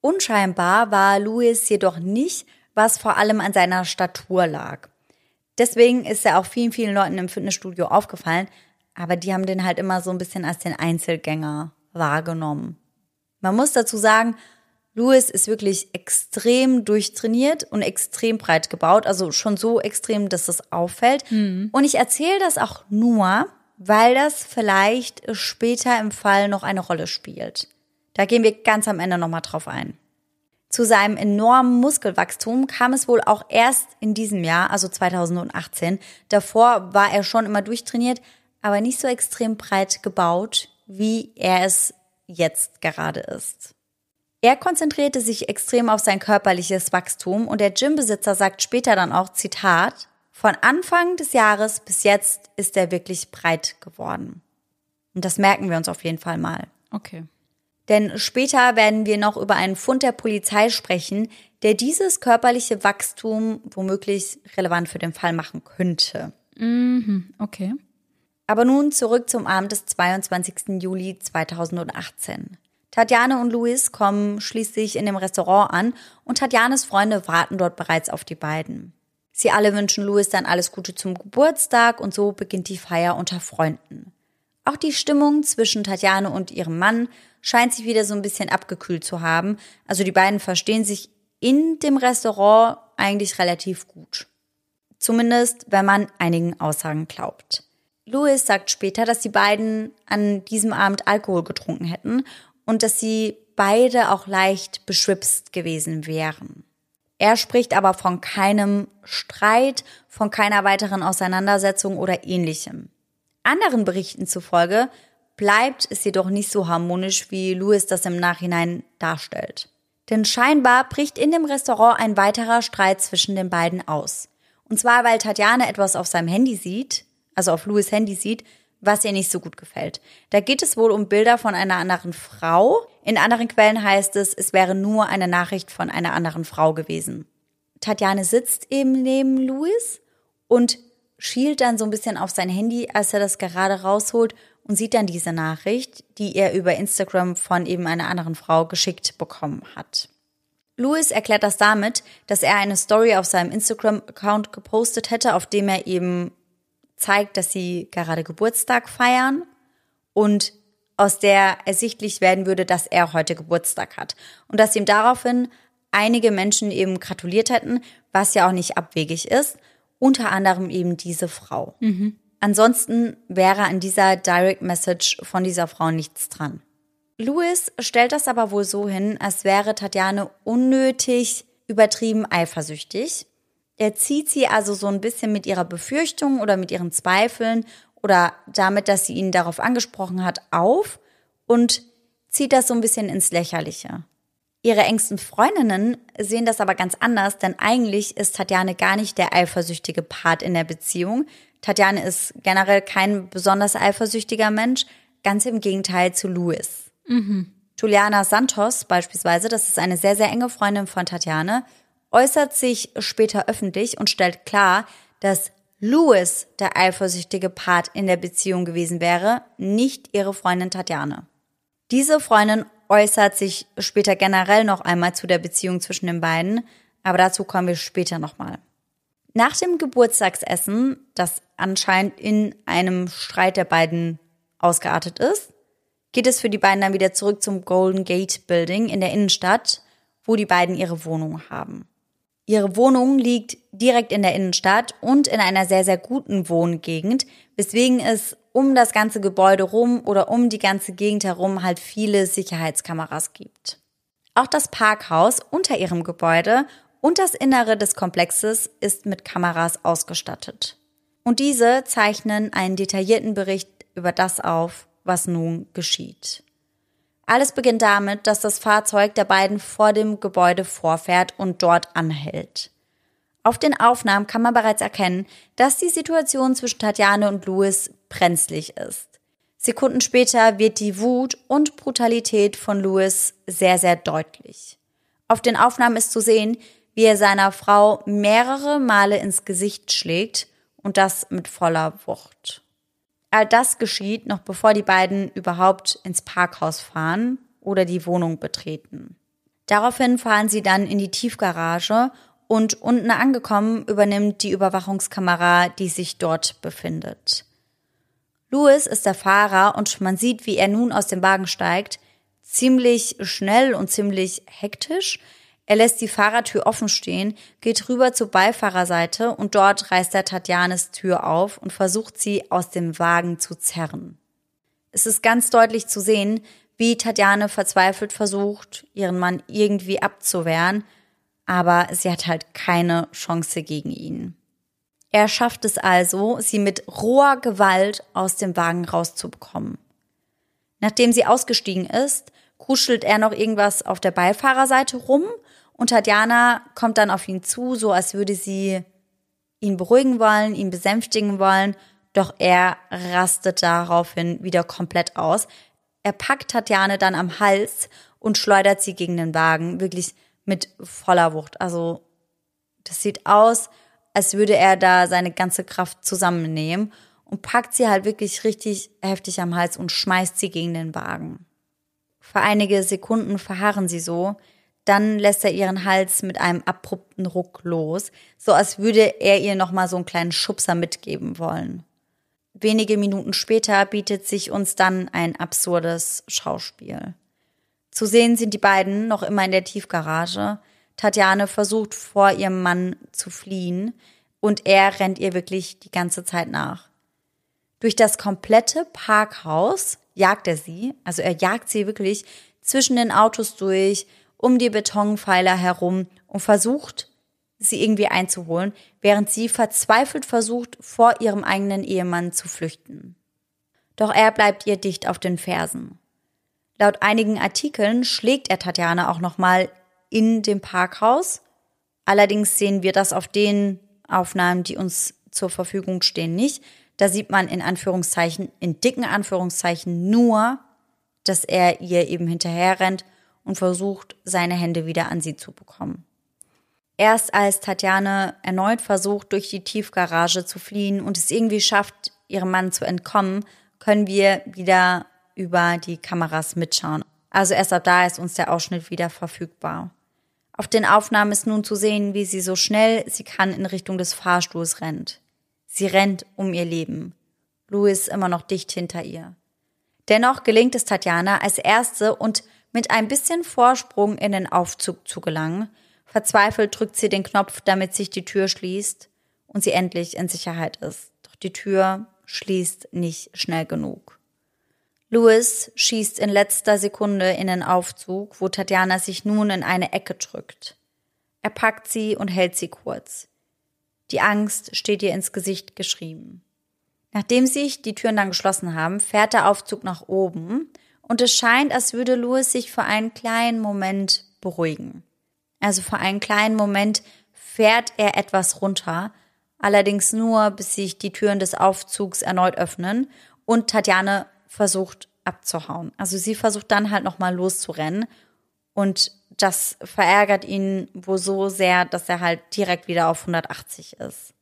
Unscheinbar war Louis jedoch nicht, was vor allem an seiner Statur lag. Deswegen ist er auch vielen, vielen Leuten im Fitnessstudio aufgefallen, aber die haben den halt immer so ein bisschen als den Einzelgänger wahrgenommen. Man muss dazu sagen, Louis ist wirklich extrem durchtrainiert und extrem breit gebaut, also schon so extrem, dass es auffällt. Mhm. Und ich erzähle das auch nur, weil das vielleicht später im Fall noch eine Rolle spielt. Da gehen wir ganz am Ende nochmal drauf ein. Zu seinem enormen Muskelwachstum kam es wohl auch erst in diesem Jahr, also 2018. Davor war er schon immer durchtrainiert, aber nicht so extrem breit gebaut, wie er es jetzt gerade ist. Er konzentrierte sich extrem auf sein körperliches Wachstum und der Gymbesitzer sagt später dann auch, Zitat, von Anfang des Jahres bis jetzt ist er wirklich breit geworden. Und das merken wir uns auf jeden Fall mal. Okay. Denn später werden wir noch über einen Fund der Polizei sprechen, der dieses körperliche Wachstum womöglich relevant für den Fall machen könnte. Mhm, okay. Aber nun zurück zum Abend des 22. Juli 2018. Tatjane und Luis kommen schließlich in dem Restaurant an und Tatjanes Freunde warten dort bereits auf die beiden. Sie alle wünschen Luis dann alles Gute zum Geburtstag und so beginnt die Feier unter Freunden. Auch die Stimmung zwischen Tatjane und ihrem Mann scheint sich wieder so ein bisschen abgekühlt zu haben. Also die beiden verstehen sich in dem Restaurant eigentlich relativ gut. Zumindest, wenn man einigen Aussagen glaubt. Louis sagt später, dass die beiden an diesem Abend Alkohol getrunken hätten und dass sie beide auch leicht beschwipst gewesen wären. Er spricht aber von keinem Streit, von keiner weiteren Auseinandersetzung oder ähnlichem. Anderen Berichten zufolge bleibt es jedoch nicht so harmonisch, wie Louis das im Nachhinein darstellt. Denn scheinbar bricht in dem Restaurant ein weiterer Streit zwischen den beiden aus. Und zwar, weil Tatjane etwas auf seinem Handy sieht, also auf Louis Handy sieht, was ihr nicht so gut gefällt. Da geht es wohl um Bilder von einer anderen Frau. In anderen Quellen heißt es, es wäre nur eine Nachricht von einer anderen Frau gewesen. Tatjane sitzt eben neben Louis und schielt dann so ein bisschen auf sein Handy, als er das gerade rausholt und sieht dann diese Nachricht, die er über Instagram von eben einer anderen Frau geschickt bekommen hat. Louis erklärt das damit, dass er eine Story auf seinem Instagram-Account gepostet hätte, auf dem er eben zeigt, dass sie gerade Geburtstag feiern und aus der ersichtlich werden würde, dass er heute Geburtstag hat. Und dass ihm daraufhin einige Menschen eben gratuliert hätten, was ja auch nicht abwegig ist unter anderem eben diese Frau. Mhm. Ansonsten wäre an dieser Direct Message von dieser Frau nichts dran. Louis stellt das aber wohl so hin, als wäre Tatjane unnötig übertrieben eifersüchtig. Er zieht sie also so ein bisschen mit ihrer Befürchtung oder mit ihren Zweifeln oder damit, dass sie ihn darauf angesprochen hat, auf und zieht das so ein bisschen ins Lächerliche. Ihre engsten Freundinnen sehen das aber ganz anders, denn eigentlich ist Tatjane gar nicht der eifersüchtige Part in der Beziehung. Tatjane ist generell kein besonders eifersüchtiger Mensch, ganz im Gegenteil zu Louis. Mhm. Juliana Santos beispielsweise, das ist eine sehr, sehr enge Freundin von Tatjane, äußert sich später öffentlich und stellt klar, dass Louis der eifersüchtige Part in der Beziehung gewesen wäre, nicht ihre Freundin Tatjane. Diese Freundin äußert sich später generell noch einmal zu der Beziehung zwischen den beiden, aber dazu kommen wir später nochmal. Nach dem Geburtstagsessen, das anscheinend in einem Streit der beiden ausgeartet ist, geht es für die beiden dann wieder zurück zum Golden Gate Building in der Innenstadt, wo die beiden ihre Wohnung haben. Ihre Wohnung liegt direkt in der Innenstadt und in einer sehr, sehr guten Wohngegend, weswegen es um das ganze Gebäude rum oder um die ganze Gegend herum halt viele Sicherheitskameras gibt. Auch das Parkhaus unter ihrem Gebäude und das Innere des Komplexes ist mit Kameras ausgestattet. Und diese zeichnen einen detaillierten Bericht über das auf, was nun geschieht. Alles beginnt damit, dass das Fahrzeug der beiden vor dem Gebäude vorfährt und dort anhält. Auf den Aufnahmen kann man bereits erkennen, dass die Situation zwischen Tatjane und Louis brenzlig ist. Sekunden später wird die Wut und Brutalität von Louis sehr, sehr deutlich. Auf den Aufnahmen ist zu sehen, wie er seiner Frau mehrere Male ins Gesicht schlägt und das mit voller Wucht. All das geschieht noch bevor die beiden überhaupt ins Parkhaus fahren oder die Wohnung betreten. Daraufhin fahren sie dann in die Tiefgarage und unten angekommen übernimmt die Überwachungskamera, die sich dort befindet. Louis ist der Fahrer und man sieht, wie er nun aus dem Wagen steigt, ziemlich schnell und ziemlich hektisch. Er lässt die Fahrertür offen stehen, geht rüber zur Beifahrerseite und dort reißt er Tatjanes Tür auf und versucht sie aus dem Wagen zu zerren. Es ist ganz deutlich zu sehen, wie Tatjane verzweifelt versucht, ihren Mann irgendwie abzuwehren, aber sie hat halt keine Chance gegen ihn. Er schafft es also, sie mit roher Gewalt aus dem Wagen rauszubekommen. Nachdem sie ausgestiegen ist, kuschelt er noch irgendwas auf der Beifahrerseite rum und Tatjana kommt dann auf ihn zu, so als würde sie ihn beruhigen wollen, ihn besänftigen wollen, doch er rastet daraufhin wieder komplett aus. Er packt Tatjane dann am Hals und schleudert sie gegen den Wagen, wirklich mit voller Wucht. Also das sieht aus, als würde er da seine ganze Kraft zusammennehmen und packt sie halt wirklich richtig heftig am Hals und schmeißt sie gegen den Wagen. Für einige Sekunden verharren sie so, dann lässt er ihren Hals mit einem abrupten Ruck los, so als würde er ihr nochmal so einen kleinen Schubser mitgeben wollen. Wenige Minuten später bietet sich uns dann ein absurdes Schauspiel. Zu sehen sind die beiden noch immer in der Tiefgarage. Tatjane versucht vor ihrem Mann zu fliehen und er rennt ihr wirklich die ganze Zeit nach. Durch das komplette Parkhaus jagt er sie, also er jagt sie wirklich zwischen den Autos durch, um die Betonpfeiler herum und versucht, sie irgendwie einzuholen, während sie verzweifelt versucht, vor ihrem eigenen Ehemann zu flüchten. Doch er bleibt ihr dicht auf den Fersen. Laut einigen Artikeln schlägt er Tatjana auch nochmal in dem Parkhaus. Allerdings sehen wir das auf den Aufnahmen, die uns zur Verfügung stehen, nicht. Da sieht man in Anführungszeichen, in dicken Anführungszeichen nur, dass er ihr eben hinterher rennt und versucht, seine Hände wieder an sie zu bekommen. Erst als Tatjane erneut versucht, durch die Tiefgarage zu fliehen und es irgendwie schafft, ihrem Mann zu entkommen, können wir wieder über die Kameras mitschauen. Also erst ab da ist uns der Ausschnitt wieder verfügbar. Auf den Aufnahmen ist nun zu sehen, wie sie so schnell sie kann in Richtung des Fahrstuhls rennt. Sie rennt um ihr Leben. Louis immer noch dicht hinter ihr. Dennoch gelingt es Tatjana als erste und mit ein bisschen Vorsprung in den Aufzug zu gelangen, Verzweifelt drückt sie den Knopf, damit sich die Tür schließt und sie endlich in Sicherheit ist. Doch die Tür schließt nicht schnell genug. Louis schießt in letzter Sekunde in den Aufzug, wo Tatjana sich nun in eine Ecke drückt. Er packt sie und hält sie kurz. Die Angst steht ihr ins Gesicht geschrieben. Nachdem sich die Türen dann geschlossen haben, fährt der Aufzug nach oben und es scheint, als würde Louis sich für einen kleinen Moment beruhigen. Also für einen kleinen Moment fährt er etwas runter, allerdings nur, bis sich die Türen des Aufzugs erneut öffnen und Tatjane versucht abzuhauen. Also sie versucht dann halt nochmal loszurennen und das verärgert ihn wohl so sehr, dass er halt direkt wieder auf 180 ist.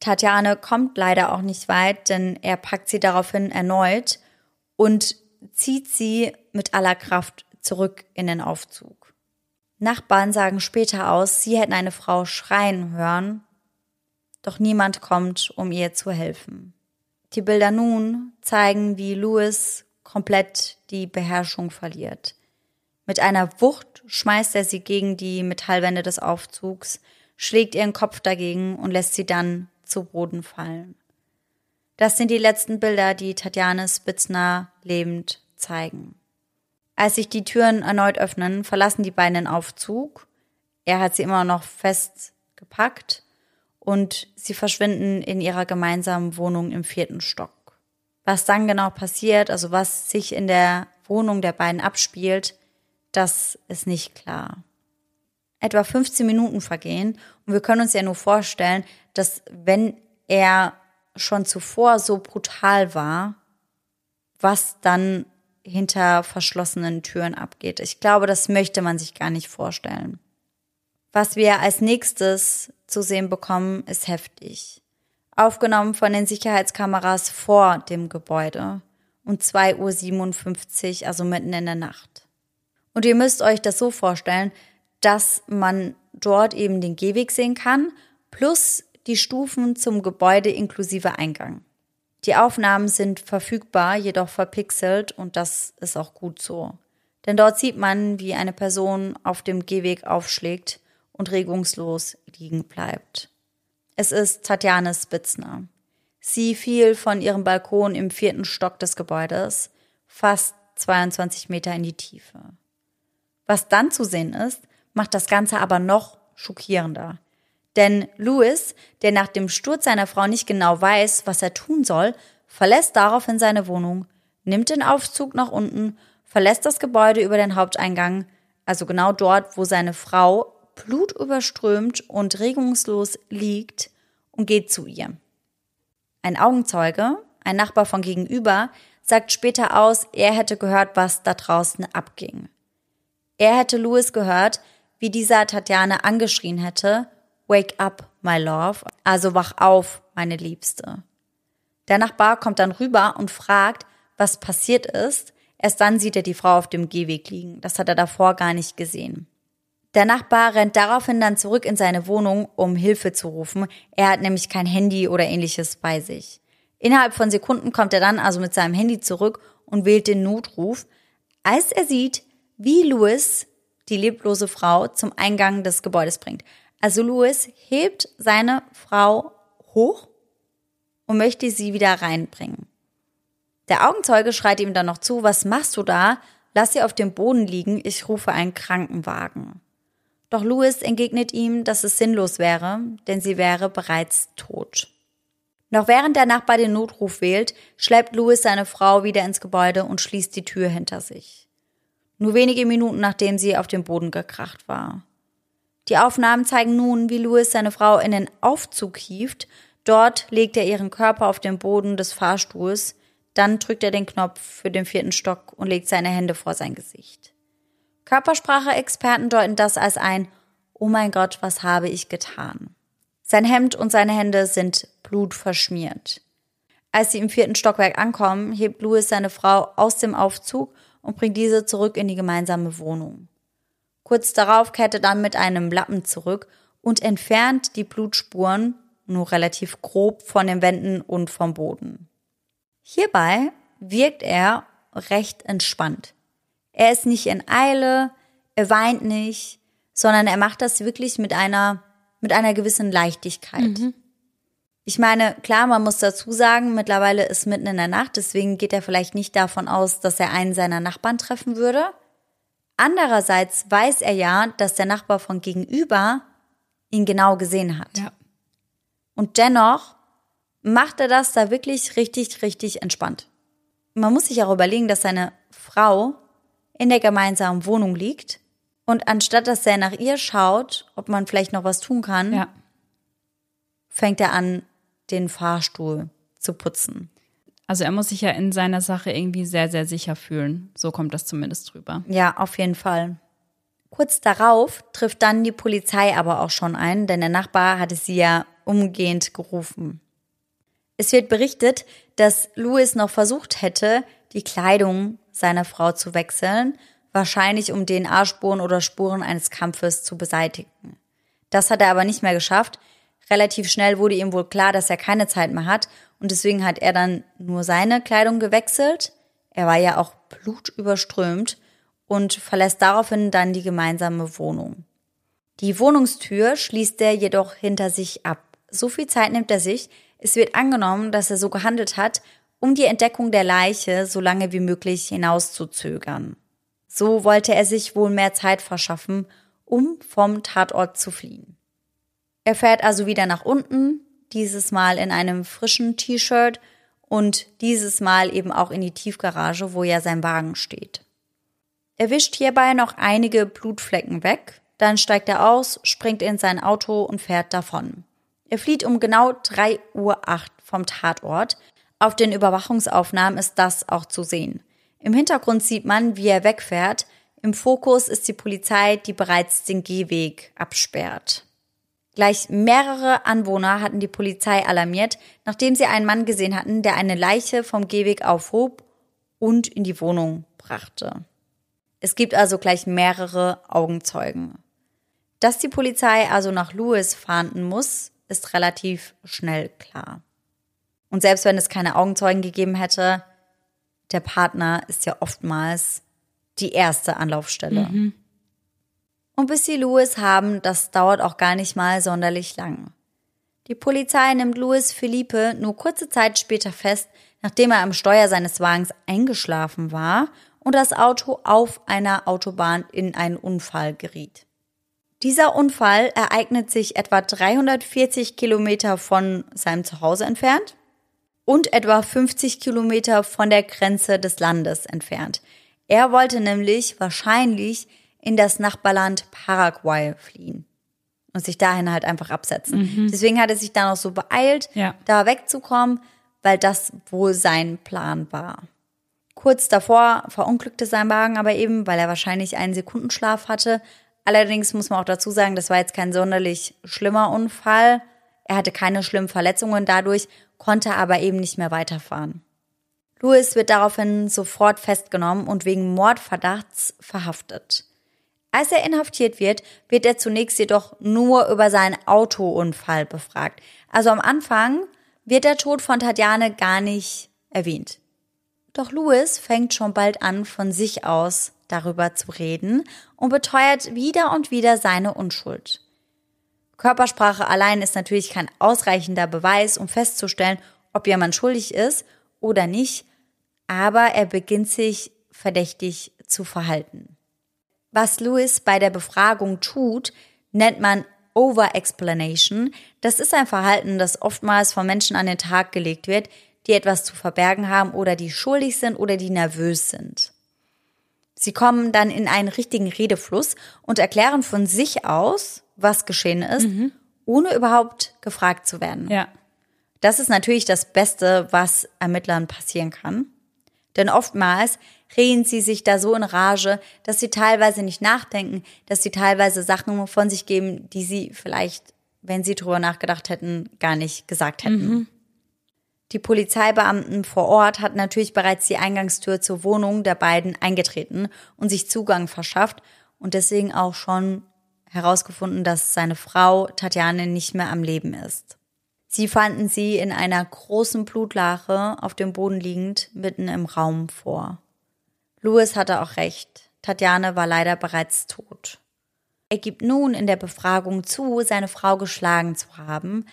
Tatjane kommt leider auch nicht weit, denn er packt sie daraufhin erneut und zieht sie mit aller Kraft zurück in den Aufzug. Nachbarn sagen später aus, sie hätten eine Frau schreien hören, doch niemand kommt, um ihr zu helfen. Die Bilder nun zeigen, wie Louis komplett die Beherrschung verliert. Mit einer Wucht schmeißt er sie gegen die Metallwände des Aufzugs, schlägt ihren Kopf dagegen und lässt sie dann zu Boden fallen. Das sind die letzten Bilder, die Tatjane Spitzner lebend zeigen. Als sich die Türen erneut öffnen, verlassen die beiden den Aufzug. Er hat sie immer noch fest gepackt und sie verschwinden in ihrer gemeinsamen Wohnung im vierten Stock. Was dann genau passiert, also was sich in der Wohnung der beiden abspielt, das ist nicht klar. Etwa 15 Minuten vergehen und wir können uns ja nur vorstellen, dass wenn er schon zuvor so brutal war, was dann hinter verschlossenen Türen abgeht. Ich glaube, das möchte man sich gar nicht vorstellen. Was wir als nächstes zu sehen bekommen, ist heftig. Aufgenommen von den Sicherheitskameras vor dem Gebäude um 2.57 Uhr, also mitten in der Nacht. Und ihr müsst euch das so vorstellen, dass man dort eben den Gehweg sehen kann, plus die Stufen zum Gebäude inklusive Eingang. Die Aufnahmen sind verfügbar, jedoch verpixelt und das ist auch gut so. Denn dort sieht man, wie eine Person auf dem Gehweg aufschlägt und regungslos liegen bleibt. Es ist Tatjane Spitzner. Sie fiel von ihrem Balkon im vierten Stock des Gebäudes fast 22 Meter in die Tiefe. Was dann zu sehen ist, macht das Ganze aber noch schockierender. Denn Louis, der nach dem Sturz seiner Frau nicht genau weiß, was er tun soll, verlässt daraufhin seine Wohnung, nimmt den Aufzug nach unten, verlässt das Gebäude über den Haupteingang, also genau dort, wo seine Frau blutüberströmt und regungslos liegt und geht zu ihr. Ein Augenzeuge, ein Nachbar von gegenüber, sagt später aus, er hätte gehört, was da draußen abging. Er hätte Louis gehört, wie dieser Tatjane angeschrien hätte, Wake up, my love, also wach auf, meine Liebste. Der Nachbar kommt dann rüber und fragt, was passiert ist. Erst dann sieht er die Frau auf dem Gehweg liegen. Das hat er davor gar nicht gesehen. Der Nachbar rennt daraufhin dann zurück in seine Wohnung, um Hilfe zu rufen. Er hat nämlich kein Handy oder ähnliches bei sich. Innerhalb von Sekunden kommt er dann also mit seinem Handy zurück und wählt den Notruf, als er sieht, wie Louis die leblose Frau zum Eingang des Gebäudes bringt. Also Louis hebt seine Frau hoch und möchte sie wieder reinbringen. Der Augenzeuge schreit ihm dann noch zu, was machst du da? Lass sie auf dem Boden liegen, ich rufe einen Krankenwagen. Doch Louis entgegnet ihm, dass es sinnlos wäre, denn sie wäre bereits tot. Noch während der Nachbar den Notruf wählt, schleppt Louis seine Frau wieder ins Gebäude und schließt die Tür hinter sich. Nur wenige Minuten nachdem sie auf den Boden gekracht war. Die Aufnahmen zeigen nun, wie Louis seine Frau in den Aufzug hieft. Dort legt er ihren Körper auf den Boden des Fahrstuhls. Dann drückt er den Knopf für den vierten Stock und legt seine Hände vor sein Gesicht. Körpersprache-Experten deuten das als ein Oh mein Gott, was habe ich getan? Sein Hemd und seine Hände sind blutverschmiert. Als sie im vierten Stockwerk ankommen, hebt Louis seine Frau aus dem Aufzug und bringt diese zurück in die gemeinsame Wohnung. Kurz darauf kehrt er dann mit einem Lappen zurück und entfernt die Blutspuren nur relativ grob von den Wänden und vom Boden. Hierbei wirkt er recht entspannt. Er ist nicht in Eile, er weint nicht, sondern er macht das wirklich mit einer, mit einer gewissen Leichtigkeit. Mhm. Ich meine, klar, man muss dazu sagen, mittlerweile ist mitten in der Nacht, deswegen geht er vielleicht nicht davon aus, dass er einen seiner Nachbarn treffen würde. Andererseits weiß er ja, dass der Nachbar von gegenüber ihn genau gesehen hat. Ja. Und dennoch macht er das da wirklich richtig, richtig entspannt. Man muss sich auch überlegen, dass seine Frau in der gemeinsamen Wohnung liegt und anstatt dass er nach ihr schaut, ob man vielleicht noch was tun kann, ja. fängt er an, den Fahrstuhl zu putzen. Also er muss sich ja in seiner Sache irgendwie sehr, sehr sicher fühlen. So kommt das zumindest drüber. Ja, auf jeden Fall. Kurz darauf trifft dann die Polizei aber auch schon ein, denn der Nachbar hatte sie ja umgehend gerufen. Es wird berichtet, dass Louis noch versucht hätte, die Kleidung seiner Frau zu wechseln, wahrscheinlich um DNA-Spuren oder Spuren eines Kampfes zu beseitigen. Das hat er aber nicht mehr geschafft. Relativ schnell wurde ihm wohl klar, dass er keine Zeit mehr hat und deswegen hat er dann nur seine Kleidung gewechselt. Er war ja auch blutüberströmt und verlässt daraufhin dann die gemeinsame Wohnung. Die Wohnungstür schließt er jedoch hinter sich ab. So viel Zeit nimmt er sich. Es wird angenommen, dass er so gehandelt hat, um die Entdeckung der Leiche so lange wie möglich hinauszuzögern. So wollte er sich wohl mehr Zeit verschaffen, um vom Tatort zu fliehen. Er fährt also wieder nach unten, dieses Mal in einem frischen T-Shirt und dieses Mal eben auch in die Tiefgarage, wo ja sein Wagen steht. Er wischt hierbei noch einige Blutflecken weg, dann steigt er aus, springt in sein Auto und fährt davon. Er flieht um genau 3.08 Uhr vom Tatort, auf den Überwachungsaufnahmen ist das auch zu sehen. Im Hintergrund sieht man, wie er wegfährt. Im Fokus ist die Polizei, die bereits den Gehweg absperrt. Gleich mehrere Anwohner hatten die Polizei alarmiert, nachdem sie einen Mann gesehen hatten, der eine Leiche vom Gehweg aufhob und in die Wohnung brachte. Es gibt also gleich mehrere Augenzeugen. Dass die Polizei also nach Lewis fahnden muss, ist relativ schnell klar. Und selbst wenn es keine Augenzeugen gegeben hätte, der Partner ist ja oftmals die erste Anlaufstelle. Mhm. Und bis sie Louis haben, das dauert auch gar nicht mal sonderlich lang. Die Polizei nimmt Louis Philippe nur kurze Zeit später fest, nachdem er am Steuer seines Wagens eingeschlafen war und das Auto auf einer Autobahn in einen Unfall geriet. Dieser Unfall ereignet sich etwa 340 Kilometer von seinem Zuhause entfernt und etwa 50 Kilometer von der Grenze des Landes entfernt. Er wollte nämlich wahrscheinlich in das Nachbarland Paraguay fliehen und sich dahin halt einfach absetzen. Mhm. Deswegen hat er sich dann auch so beeilt, ja. da wegzukommen, weil das wohl sein Plan war. Kurz davor verunglückte sein Wagen aber eben, weil er wahrscheinlich einen Sekundenschlaf hatte. Allerdings muss man auch dazu sagen, das war jetzt kein sonderlich schlimmer Unfall. Er hatte keine schlimmen Verletzungen dadurch, konnte aber eben nicht mehr weiterfahren. Louis wird daraufhin sofort festgenommen und wegen Mordverdachts verhaftet. Als er inhaftiert wird, wird er zunächst jedoch nur über seinen Autounfall befragt. Also am Anfang wird der Tod von Tatjane gar nicht erwähnt. Doch Louis fängt schon bald an, von sich aus darüber zu reden und beteuert wieder und wieder seine Unschuld. Körpersprache allein ist natürlich kein ausreichender Beweis, um festzustellen, ob jemand schuldig ist oder nicht, aber er beginnt sich verdächtig zu verhalten. Was Lewis bei der Befragung tut, nennt man Over-Explanation. Das ist ein Verhalten, das oftmals von Menschen an den Tag gelegt wird, die etwas zu verbergen haben oder die schuldig sind oder die nervös sind. Sie kommen dann in einen richtigen Redefluss und erklären von sich aus, was geschehen ist, mhm. ohne überhaupt gefragt zu werden. Ja. Das ist natürlich das Beste, was Ermittlern passieren kann. Denn oftmals reden sie sich da so in Rage, dass sie teilweise nicht nachdenken, dass sie teilweise Sachen von sich geben, die sie vielleicht, wenn sie drüber nachgedacht hätten, gar nicht gesagt hätten. Mhm. Die Polizeibeamten vor Ort hatten natürlich bereits die Eingangstür zur Wohnung der beiden eingetreten und sich Zugang verschafft und deswegen auch schon herausgefunden, dass seine Frau Tatjane nicht mehr am Leben ist. Sie fanden sie in einer großen Blutlache auf dem Boden liegend mitten im Raum vor. Louis hatte auch recht. Tatjane war leider bereits tot. Er gibt nun in der Befragung zu, seine Frau geschlagen zu haben,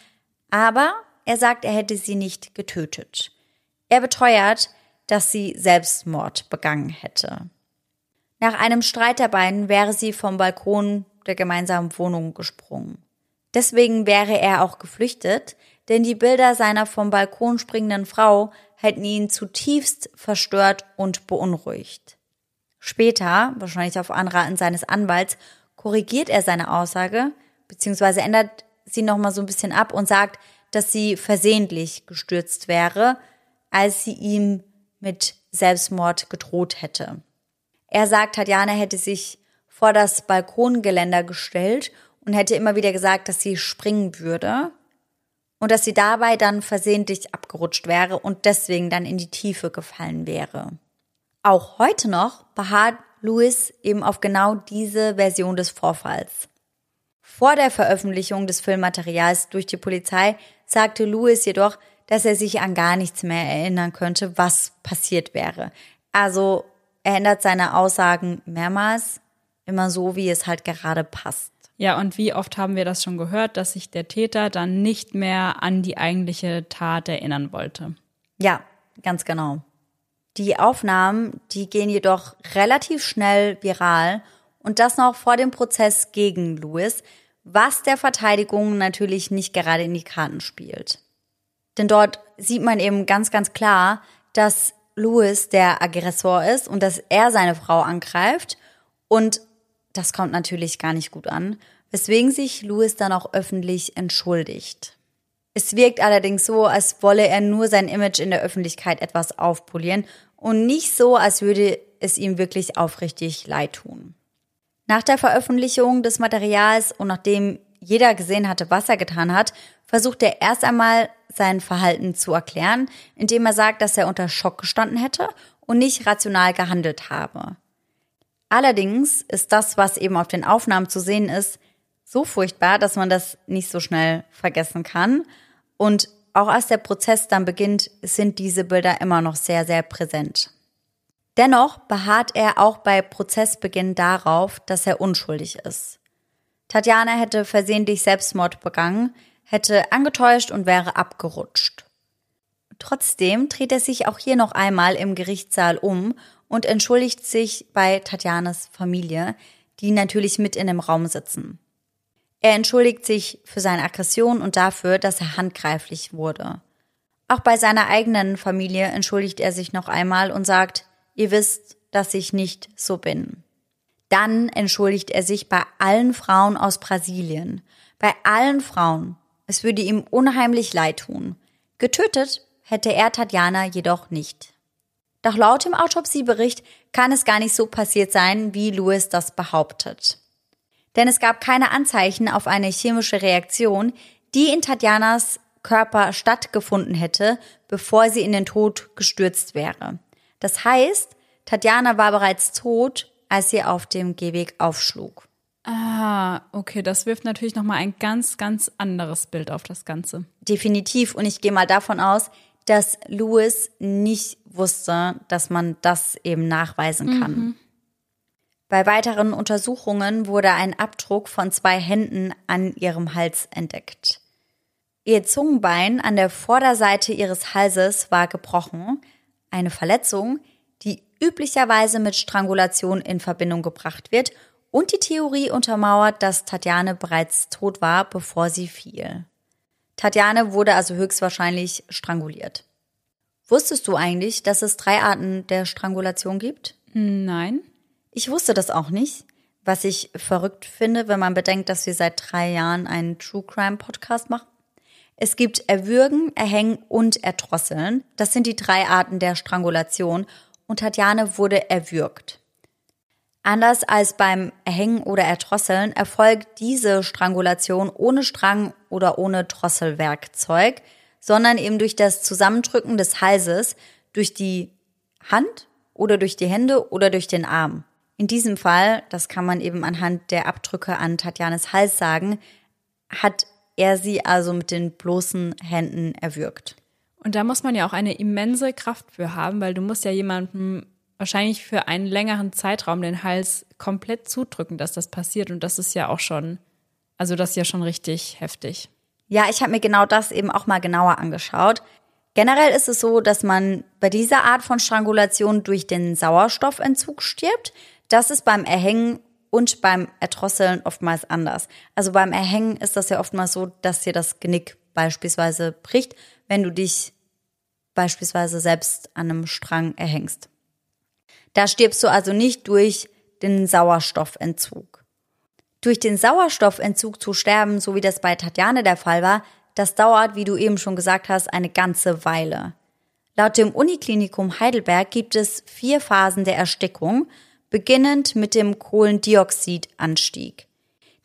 aber er sagt, er hätte sie nicht getötet. Er beteuert, dass sie Selbstmord begangen hätte. Nach einem Streit der beiden wäre sie vom Balkon der gemeinsamen Wohnung gesprungen. Deswegen wäre er auch geflüchtet, denn die Bilder seiner vom Balkon springenden Frau hätten ihn zutiefst verstört und beunruhigt. Später, wahrscheinlich auf Anraten seines Anwalts, korrigiert er seine Aussage, beziehungsweise ändert sie nochmal so ein bisschen ab und sagt, dass sie versehentlich gestürzt wäre, als sie ihm mit Selbstmord gedroht hätte. Er sagt, Tatjana hätte sich vor das Balkongeländer gestellt und hätte immer wieder gesagt, dass sie springen würde und dass sie dabei dann versehentlich abgerutscht wäre und deswegen dann in die Tiefe gefallen wäre. Auch heute noch beharrt Louis eben auf genau diese Version des Vorfalls. Vor der Veröffentlichung des Filmmaterials durch die Polizei sagte Louis jedoch, dass er sich an gar nichts mehr erinnern könnte, was passiert wäre. Also er ändert seine Aussagen mehrmals, immer so, wie es halt gerade passt. Ja, und wie oft haben wir das schon gehört, dass sich der Täter dann nicht mehr an die eigentliche Tat erinnern wollte? Ja, ganz genau. Die Aufnahmen, die gehen jedoch relativ schnell viral und das noch vor dem Prozess gegen Louis, was der Verteidigung natürlich nicht gerade in die Karten spielt. Denn dort sieht man eben ganz, ganz klar, dass Louis der Aggressor ist und dass er seine Frau angreift und das kommt natürlich gar nicht gut an, weswegen sich Louis dann auch öffentlich entschuldigt. Es wirkt allerdings so, als wolle er nur sein Image in der Öffentlichkeit etwas aufpolieren und nicht so, als würde es ihm wirklich aufrichtig leid tun. Nach der Veröffentlichung des Materials und nachdem jeder gesehen hatte, was er getan hat, versucht er erst einmal sein Verhalten zu erklären, indem er sagt, dass er unter Schock gestanden hätte und nicht rational gehandelt habe. Allerdings ist das, was eben auf den Aufnahmen zu sehen ist, so furchtbar, dass man das nicht so schnell vergessen kann. Und auch als der Prozess dann beginnt, sind diese Bilder immer noch sehr, sehr präsent. Dennoch beharrt er auch bei Prozessbeginn darauf, dass er unschuldig ist. Tatjana hätte versehentlich Selbstmord begangen, hätte angetäuscht und wäre abgerutscht. Trotzdem dreht er sich auch hier noch einmal im Gerichtssaal um und entschuldigt sich bei Tatjanas Familie, die natürlich mit in dem Raum sitzen. Er entschuldigt sich für seine Aggression und dafür, dass er handgreiflich wurde. Auch bei seiner eigenen Familie entschuldigt er sich noch einmal und sagt, ihr wisst, dass ich nicht so bin. Dann entschuldigt er sich bei allen Frauen aus Brasilien. Bei allen Frauen. Es würde ihm unheimlich leid tun. Getötet hätte er Tatjana jedoch nicht. Doch laut dem Autopsiebericht kann es gar nicht so passiert sein, wie Louis das behauptet. Denn es gab keine Anzeichen auf eine chemische Reaktion, die in Tatjanas Körper stattgefunden hätte, bevor sie in den Tod gestürzt wäre. Das heißt, Tatjana war bereits tot, als sie auf dem Gehweg aufschlug. Ah, okay, das wirft natürlich nochmal ein ganz, ganz anderes Bild auf das Ganze. Definitiv. Und ich gehe mal davon aus, dass Louis nicht wusste, dass man das eben nachweisen kann. Mhm. Bei weiteren Untersuchungen wurde ein Abdruck von zwei Händen an ihrem Hals entdeckt. Ihr Zungenbein an der Vorderseite ihres Halses war gebrochen, eine Verletzung, die üblicherweise mit Strangulation in Verbindung gebracht wird und die Theorie untermauert, dass Tatjane bereits tot war, bevor sie fiel. Tatjane wurde also höchstwahrscheinlich stranguliert. Wusstest du eigentlich, dass es drei Arten der Strangulation gibt? Nein. Ich wusste das auch nicht, was ich verrückt finde, wenn man bedenkt, dass wir seit drei Jahren einen True Crime Podcast machen. Es gibt Erwürgen, Erhängen und Erdrosseln. Das sind die drei Arten der Strangulation und Tatjane wurde erwürgt. Anders als beim Erhängen oder Erdrosseln erfolgt diese Strangulation ohne Strang oder ohne Drosselwerkzeug, sondern eben durch das Zusammendrücken des Halses, durch die Hand oder durch die Hände oder durch den Arm. In diesem Fall, das kann man eben anhand der Abdrücke an Tatjanes Hals sagen, hat er sie also mit den bloßen Händen erwürgt. Und da muss man ja auch eine immense Kraft für haben, weil du musst ja jemandem wahrscheinlich für einen längeren Zeitraum den Hals komplett zudrücken, dass das passiert. Und das ist ja auch schon, also das ist ja schon richtig heftig. Ja, ich habe mir genau das eben auch mal genauer angeschaut. Generell ist es so, dass man bei dieser Art von Strangulation durch den Sauerstoffentzug stirbt. Das ist beim Erhängen und beim Erdrosseln oftmals anders. Also beim Erhängen ist das ja oftmals so, dass dir das Genick beispielsweise bricht, wenn du dich beispielsweise selbst an einem Strang erhängst. Da stirbst du also nicht durch den Sauerstoffentzug. Durch den Sauerstoffentzug zu sterben, so wie das bei Tatjane der Fall war, das dauert, wie du eben schon gesagt hast, eine ganze Weile. Laut dem Uniklinikum Heidelberg gibt es vier Phasen der Erstickung, beginnend mit dem Kohlendioxidanstieg.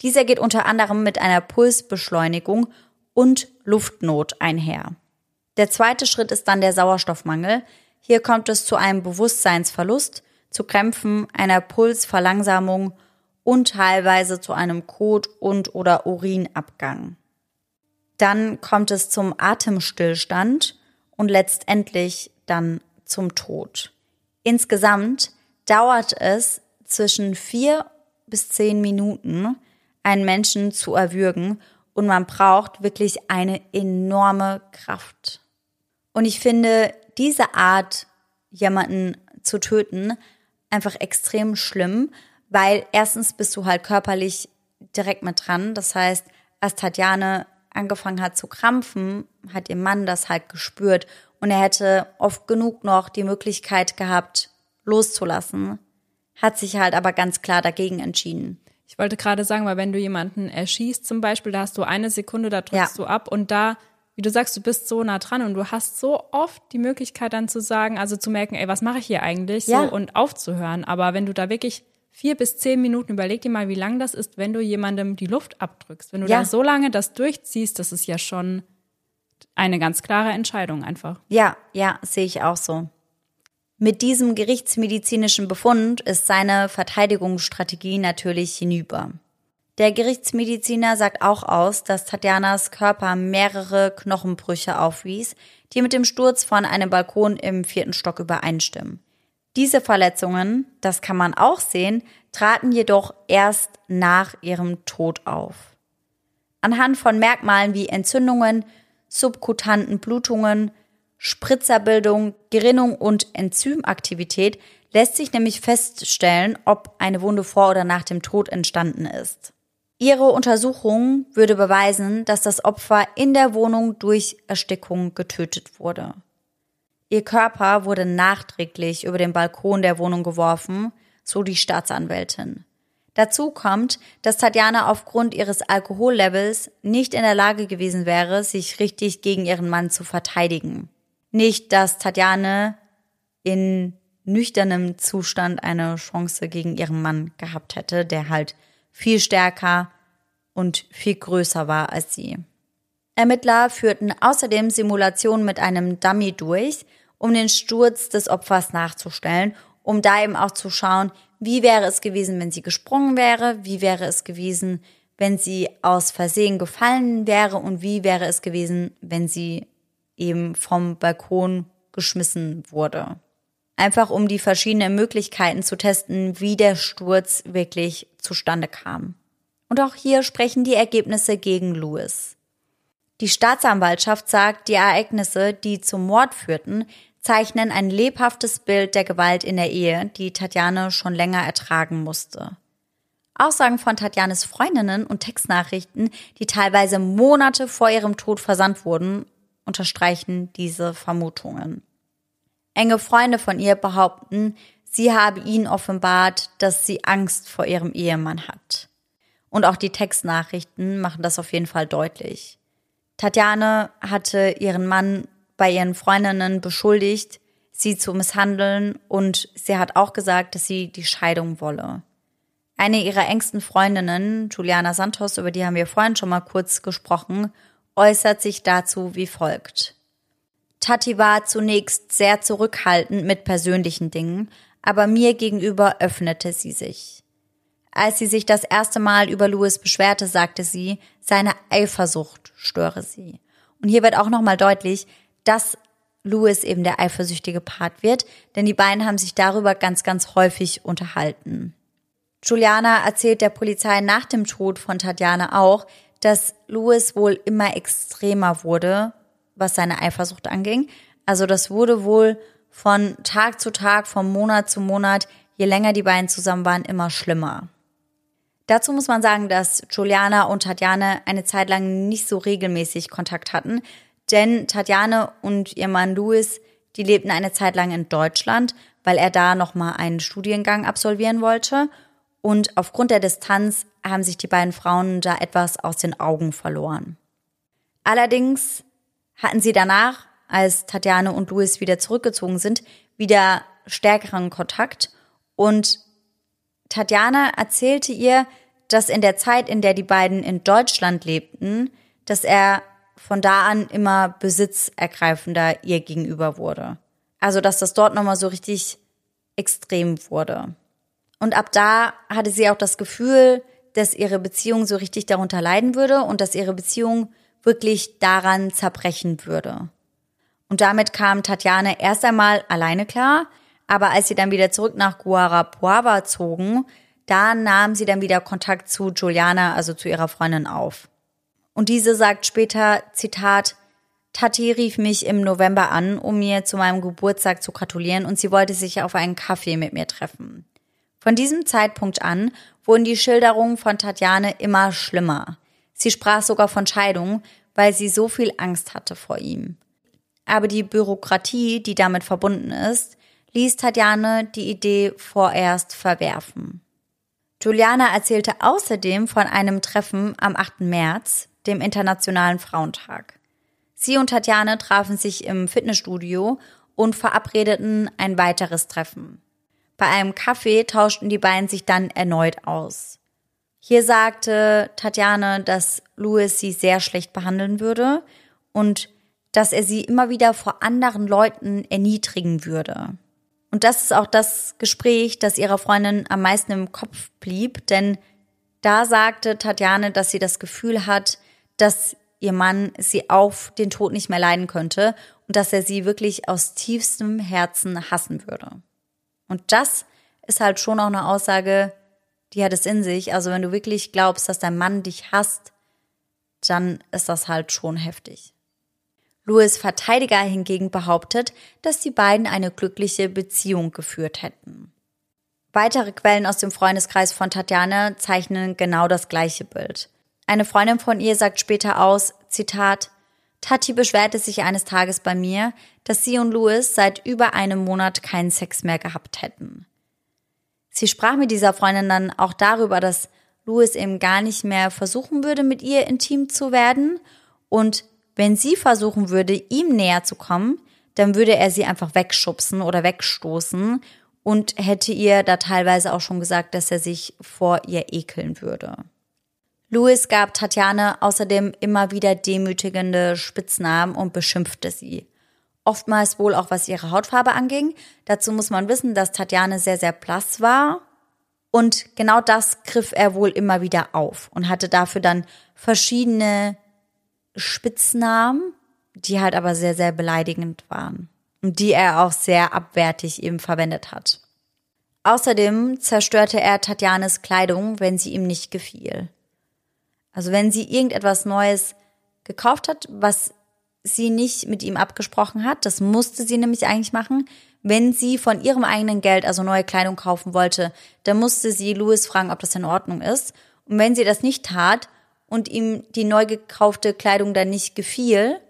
Dieser geht unter anderem mit einer Pulsbeschleunigung und Luftnot einher. Der zweite Schritt ist dann der Sauerstoffmangel, hier kommt es zu einem Bewusstseinsverlust, zu Krämpfen, einer Pulsverlangsamung und teilweise zu einem Kot- und oder Urinabgang. Dann kommt es zum Atemstillstand und letztendlich dann zum Tod. Insgesamt dauert es zwischen vier bis zehn Minuten, einen Menschen zu erwürgen und man braucht wirklich eine enorme Kraft. Und ich finde, diese Art, jemanden zu töten, einfach extrem schlimm, weil erstens bist du halt körperlich direkt mit dran. Das heißt, als Tatjane angefangen hat zu krampfen, hat ihr Mann das halt gespürt und er hätte oft genug noch die Möglichkeit gehabt, loszulassen, hat sich halt aber ganz klar dagegen entschieden. Ich wollte gerade sagen, weil wenn du jemanden erschießt zum Beispiel, da hast du eine Sekunde, da drückst ja. du ab und da wie du sagst, du bist so nah dran und du hast so oft die Möglichkeit dann zu sagen, also zu merken, ey, was mache ich hier eigentlich? So, Ja. und aufzuhören. Aber wenn du da wirklich vier bis zehn Minuten, überleg dir mal, wie lang das ist, wenn du jemandem die Luft abdrückst. Wenn du Ja. da so lange das durchziehst, das ist ja schon eine ganz klare Entscheidung einfach. Ja, ja, sehe ich auch so. Mit diesem gerichtsmedizinischen Befund ist seine Verteidigungsstrategie natürlich hinüber. Der Gerichtsmediziner sagt auch aus, dass Tatjanas Körper mehrere Knochenbrüche aufwies, die mit dem Sturz von einem Balkon im vierten Stock übereinstimmen. Diese Verletzungen, das kann man auch sehen, traten jedoch erst nach ihrem Tod auf. Anhand von Merkmalen wie Entzündungen, subkutanten Blutungen, Spritzerbildung, Gerinnung und Enzymaktivität lässt sich nämlich feststellen, ob eine Wunde vor oder nach dem Tod entstanden ist. Ihre Untersuchung würde beweisen, dass das Opfer in der Wohnung durch Erstickung getötet wurde. Ihr Körper wurde nachträglich über den Balkon der Wohnung geworfen, so die Staatsanwältin. Dazu kommt, dass Tatjana aufgrund ihres Alkohollevels nicht in der Lage gewesen wäre, sich richtig gegen ihren Mann zu verteidigen. Nicht, dass Tatjana in nüchternem Zustand eine Chance gegen ihren Mann gehabt hätte, der halt viel stärker und viel größer war als sie. Ermittler führten außerdem Simulationen mit einem Dummy durch, um den Sturz des Opfers nachzustellen, um da eben auch zu schauen, wie wäre es gewesen, wenn sie gesprungen wäre, wie wäre es gewesen, wenn sie aus Versehen gefallen wäre und wie wäre es gewesen, wenn sie eben vom Balkon geschmissen wurde. Einfach um die verschiedenen Möglichkeiten zu testen, wie der Sturz wirklich zustande kam. Und auch hier sprechen die Ergebnisse gegen Lewis. Die Staatsanwaltschaft sagt, die Ereignisse, die zum Mord führten, zeichnen ein lebhaftes Bild der Gewalt in der Ehe, die Tatjane schon länger ertragen musste. Aussagen von Tatjanes Freundinnen und Textnachrichten, die teilweise Monate vor ihrem Tod versandt wurden, unterstreichen diese Vermutungen. Enge Freunde von ihr behaupten, sie habe ihnen offenbart, dass sie Angst vor ihrem Ehemann hat. Und auch die Textnachrichten machen das auf jeden Fall deutlich. Tatjane hatte ihren Mann bei ihren Freundinnen beschuldigt, sie zu misshandeln und sie hat auch gesagt, dass sie die Scheidung wolle. Eine ihrer engsten Freundinnen, Juliana Santos, über die haben wir vorhin schon mal kurz gesprochen, äußert sich dazu wie folgt. Tati war zunächst sehr zurückhaltend mit persönlichen Dingen, aber mir gegenüber öffnete sie sich. Als sie sich das erste Mal über Louis beschwerte, sagte sie, seine Eifersucht störe sie. Und hier wird auch nochmal deutlich, dass Louis eben der eifersüchtige Part wird, denn die beiden haben sich darüber ganz, ganz häufig unterhalten. Juliana erzählt der Polizei nach dem Tod von Tatjana auch, dass Louis wohl immer extremer wurde, was seine Eifersucht anging. Also das wurde wohl von Tag zu Tag, von Monat zu Monat, je länger die beiden zusammen waren, immer schlimmer. Dazu muss man sagen, dass Juliana und Tatjana eine Zeit lang nicht so regelmäßig Kontakt hatten, denn Tatjana und ihr Mann Louis, die lebten eine Zeit lang in Deutschland, weil er da nochmal einen Studiengang absolvieren wollte. Und aufgrund der Distanz haben sich die beiden Frauen da etwas aus den Augen verloren. Allerdings hatten sie danach, als Tatjana und Louis wieder zurückgezogen sind, wieder stärkeren Kontakt. Und Tatjana erzählte ihr, dass in der Zeit, in der die beiden in Deutschland lebten, dass er von da an immer besitzergreifender ihr gegenüber wurde. Also, dass das dort nochmal so richtig extrem wurde. Und ab da hatte sie auch das Gefühl, dass ihre Beziehung so richtig darunter leiden würde und dass ihre Beziehung wirklich daran zerbrechen würde. Und damit kam Tatjana erst einmal alleine klar, aber als sie dann wieder zurück nach Guarapuava zogen, da nahm sie dann wieder Kontakt zu Juliana, also zu ihrer Freundin auf. Und diese sagt später, Zitat, Tati rief mich im November an, um mir zu meinem Geburtstag zu gratulieren und sie wollte sich auf einen Kaffee mit mir treffen. Von diesem Zeitpunkt an wurden die Schilderungen von Tatjane immer schlimmer. Sie sprach sogar von Scheidung, weil sie so viel Angst hatte vor ihm. Aber die Bürokratie, die damit verbunden ist, ließ Tatjane die Idee vorerst verwerfen. Juliana erzählte außerdem von einem Treffen am 8. März, dem Internationalen Frauentag. Sie und Tatjane trafen sich im Fitnessstudio und verabredeten ein weiteres Treffen. Bei einem Kaffee tauschten die beiden sich dann erneut aus. Hier sagte Tatjane, dass Louis sie sehr schlecht behandeln würde und dass er sie immer wieder vor anderen Leuten erniedrigen würde. Und das ist auch das Gespräch, das ihrer Freundin am meisten im Kopf blieb, denn da sagte Tatjane, dass sie das Gefühl hat, dass ihr Mann sie auf den Tod nicht mehr leiden könnte und dass er sie wirklich aus tiefstem Herzen hassen würde. Und das ist halt schon auch eine Aussage, die hat es in sich. Also wenn du wirklich glaubst, dass dein Mann dich hasst, dann ist das halt schon heftig. Louis Verteidiger hingegen behauptet, dass die beiden eine glückliche Beziehung geführt hätten. Weitere Quellen aus dem Freundeskreis von Tatjana zeichnen genau das gleiche Bild. Eine Freundin von ihr sagt später aus, Zitat, Tati beschwerte sich eines Tages bei mir, dass sie und Louis seit über einem Monat keinen Sex mehr gehabt hätten. Sie sprach mit dieser Freundin dann auch darüber, dass Louis eben gar nicht mehr versuchen würde, mit ihr intim zu werden und wenn sie versuchen würde, ihm näher zu kommen, dann würde er sie einfach wegschubsen oder wegstoßen und hätte ihr da teilweise auch schon gesagt, dass er sich vor ihr ekeln würde. Louis gab Tatjane außerdem immer wieder demütigende Spitznamen und beschimpfte sie. Oftmals wohl auch was ihre Hautfarbe anging. Dazu muss man wissen, dass Tatjane sehr, sehr blass war. Und genau das griff er wohl immer wieder auf und hatte dafür dann verschiedene Spitznamen, die halt aber sehr, sehr beleidigend waren. Und die er auch sehr abwertig eben verwendet hat. Außerdem zerstörte er Tatjanes Kleidung, wenn sie ihm nicht gefiel. Also wenn sie irgendetwas Neues gekauft hat, was sie nicht mit ihm abgesprochen hat, das musste sie nämlich eigentlich machen, wenn sie von ihrem eigenen Geld also neue Kleidung kaufen wollte, dann musste sie Louis fragen, ob das in Ordnung ist. Und wenn sie das nicht tat und ihm die neu gekaufte Kleidung dann nicht gefiel,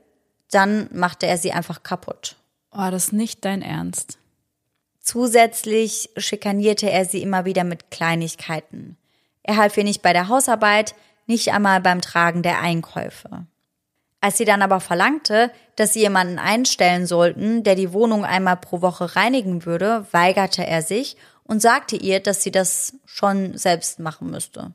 dann machte er sie einfach kaputt. Oh, das nicht dein Ernst. Zusätzlich schikanierte er sie immer wieder mit Kleinigkeiten. Er half ihr nicht bei der Hausarbeit, nicht einmal beim Tragen der Einkäufe. Als sie dann aber verlangte, dass sie jemanden einstellen sollten, der die Wohnung einmal pro Woche reinigen würde, weigerte er sich und sagte ihr, dass sie das schon selbst machen müsste.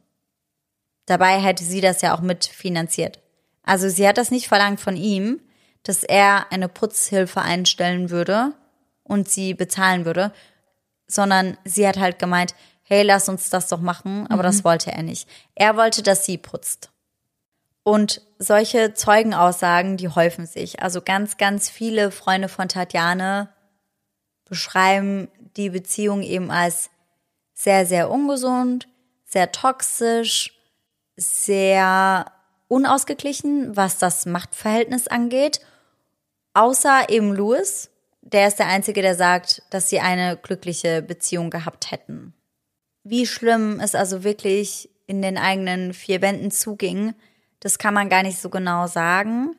Dabei hätte sie das ja auch mitfinanziert. Also sie hat das nicht verlangt von ihm, dass er eine Putzhilfe einstellen würde und sie bezahlen würde, sondern sie hat halt gemeint, hey, lass uns das doch machen, aber mhm. das wollte er nicht. Er wollte, dass sie putzt. Und solche Zeugenaussagen, die häufen sich. Also ganz, ganz viele Freunde von Tatjane beschreiben die Beziehung eben als sehr, sehr ungesund, sehr toxisch, sehr unausgeglichen, was das Machtverhältnis angeht. Außer eben Louis, der ist der Einzige, der sagt, dass sie eine glückliche Beziehung gehabt hätten wie schlimm es also wirklich in den eigenen vier Wänden zuging, das kann man gar nicht so genau sagen.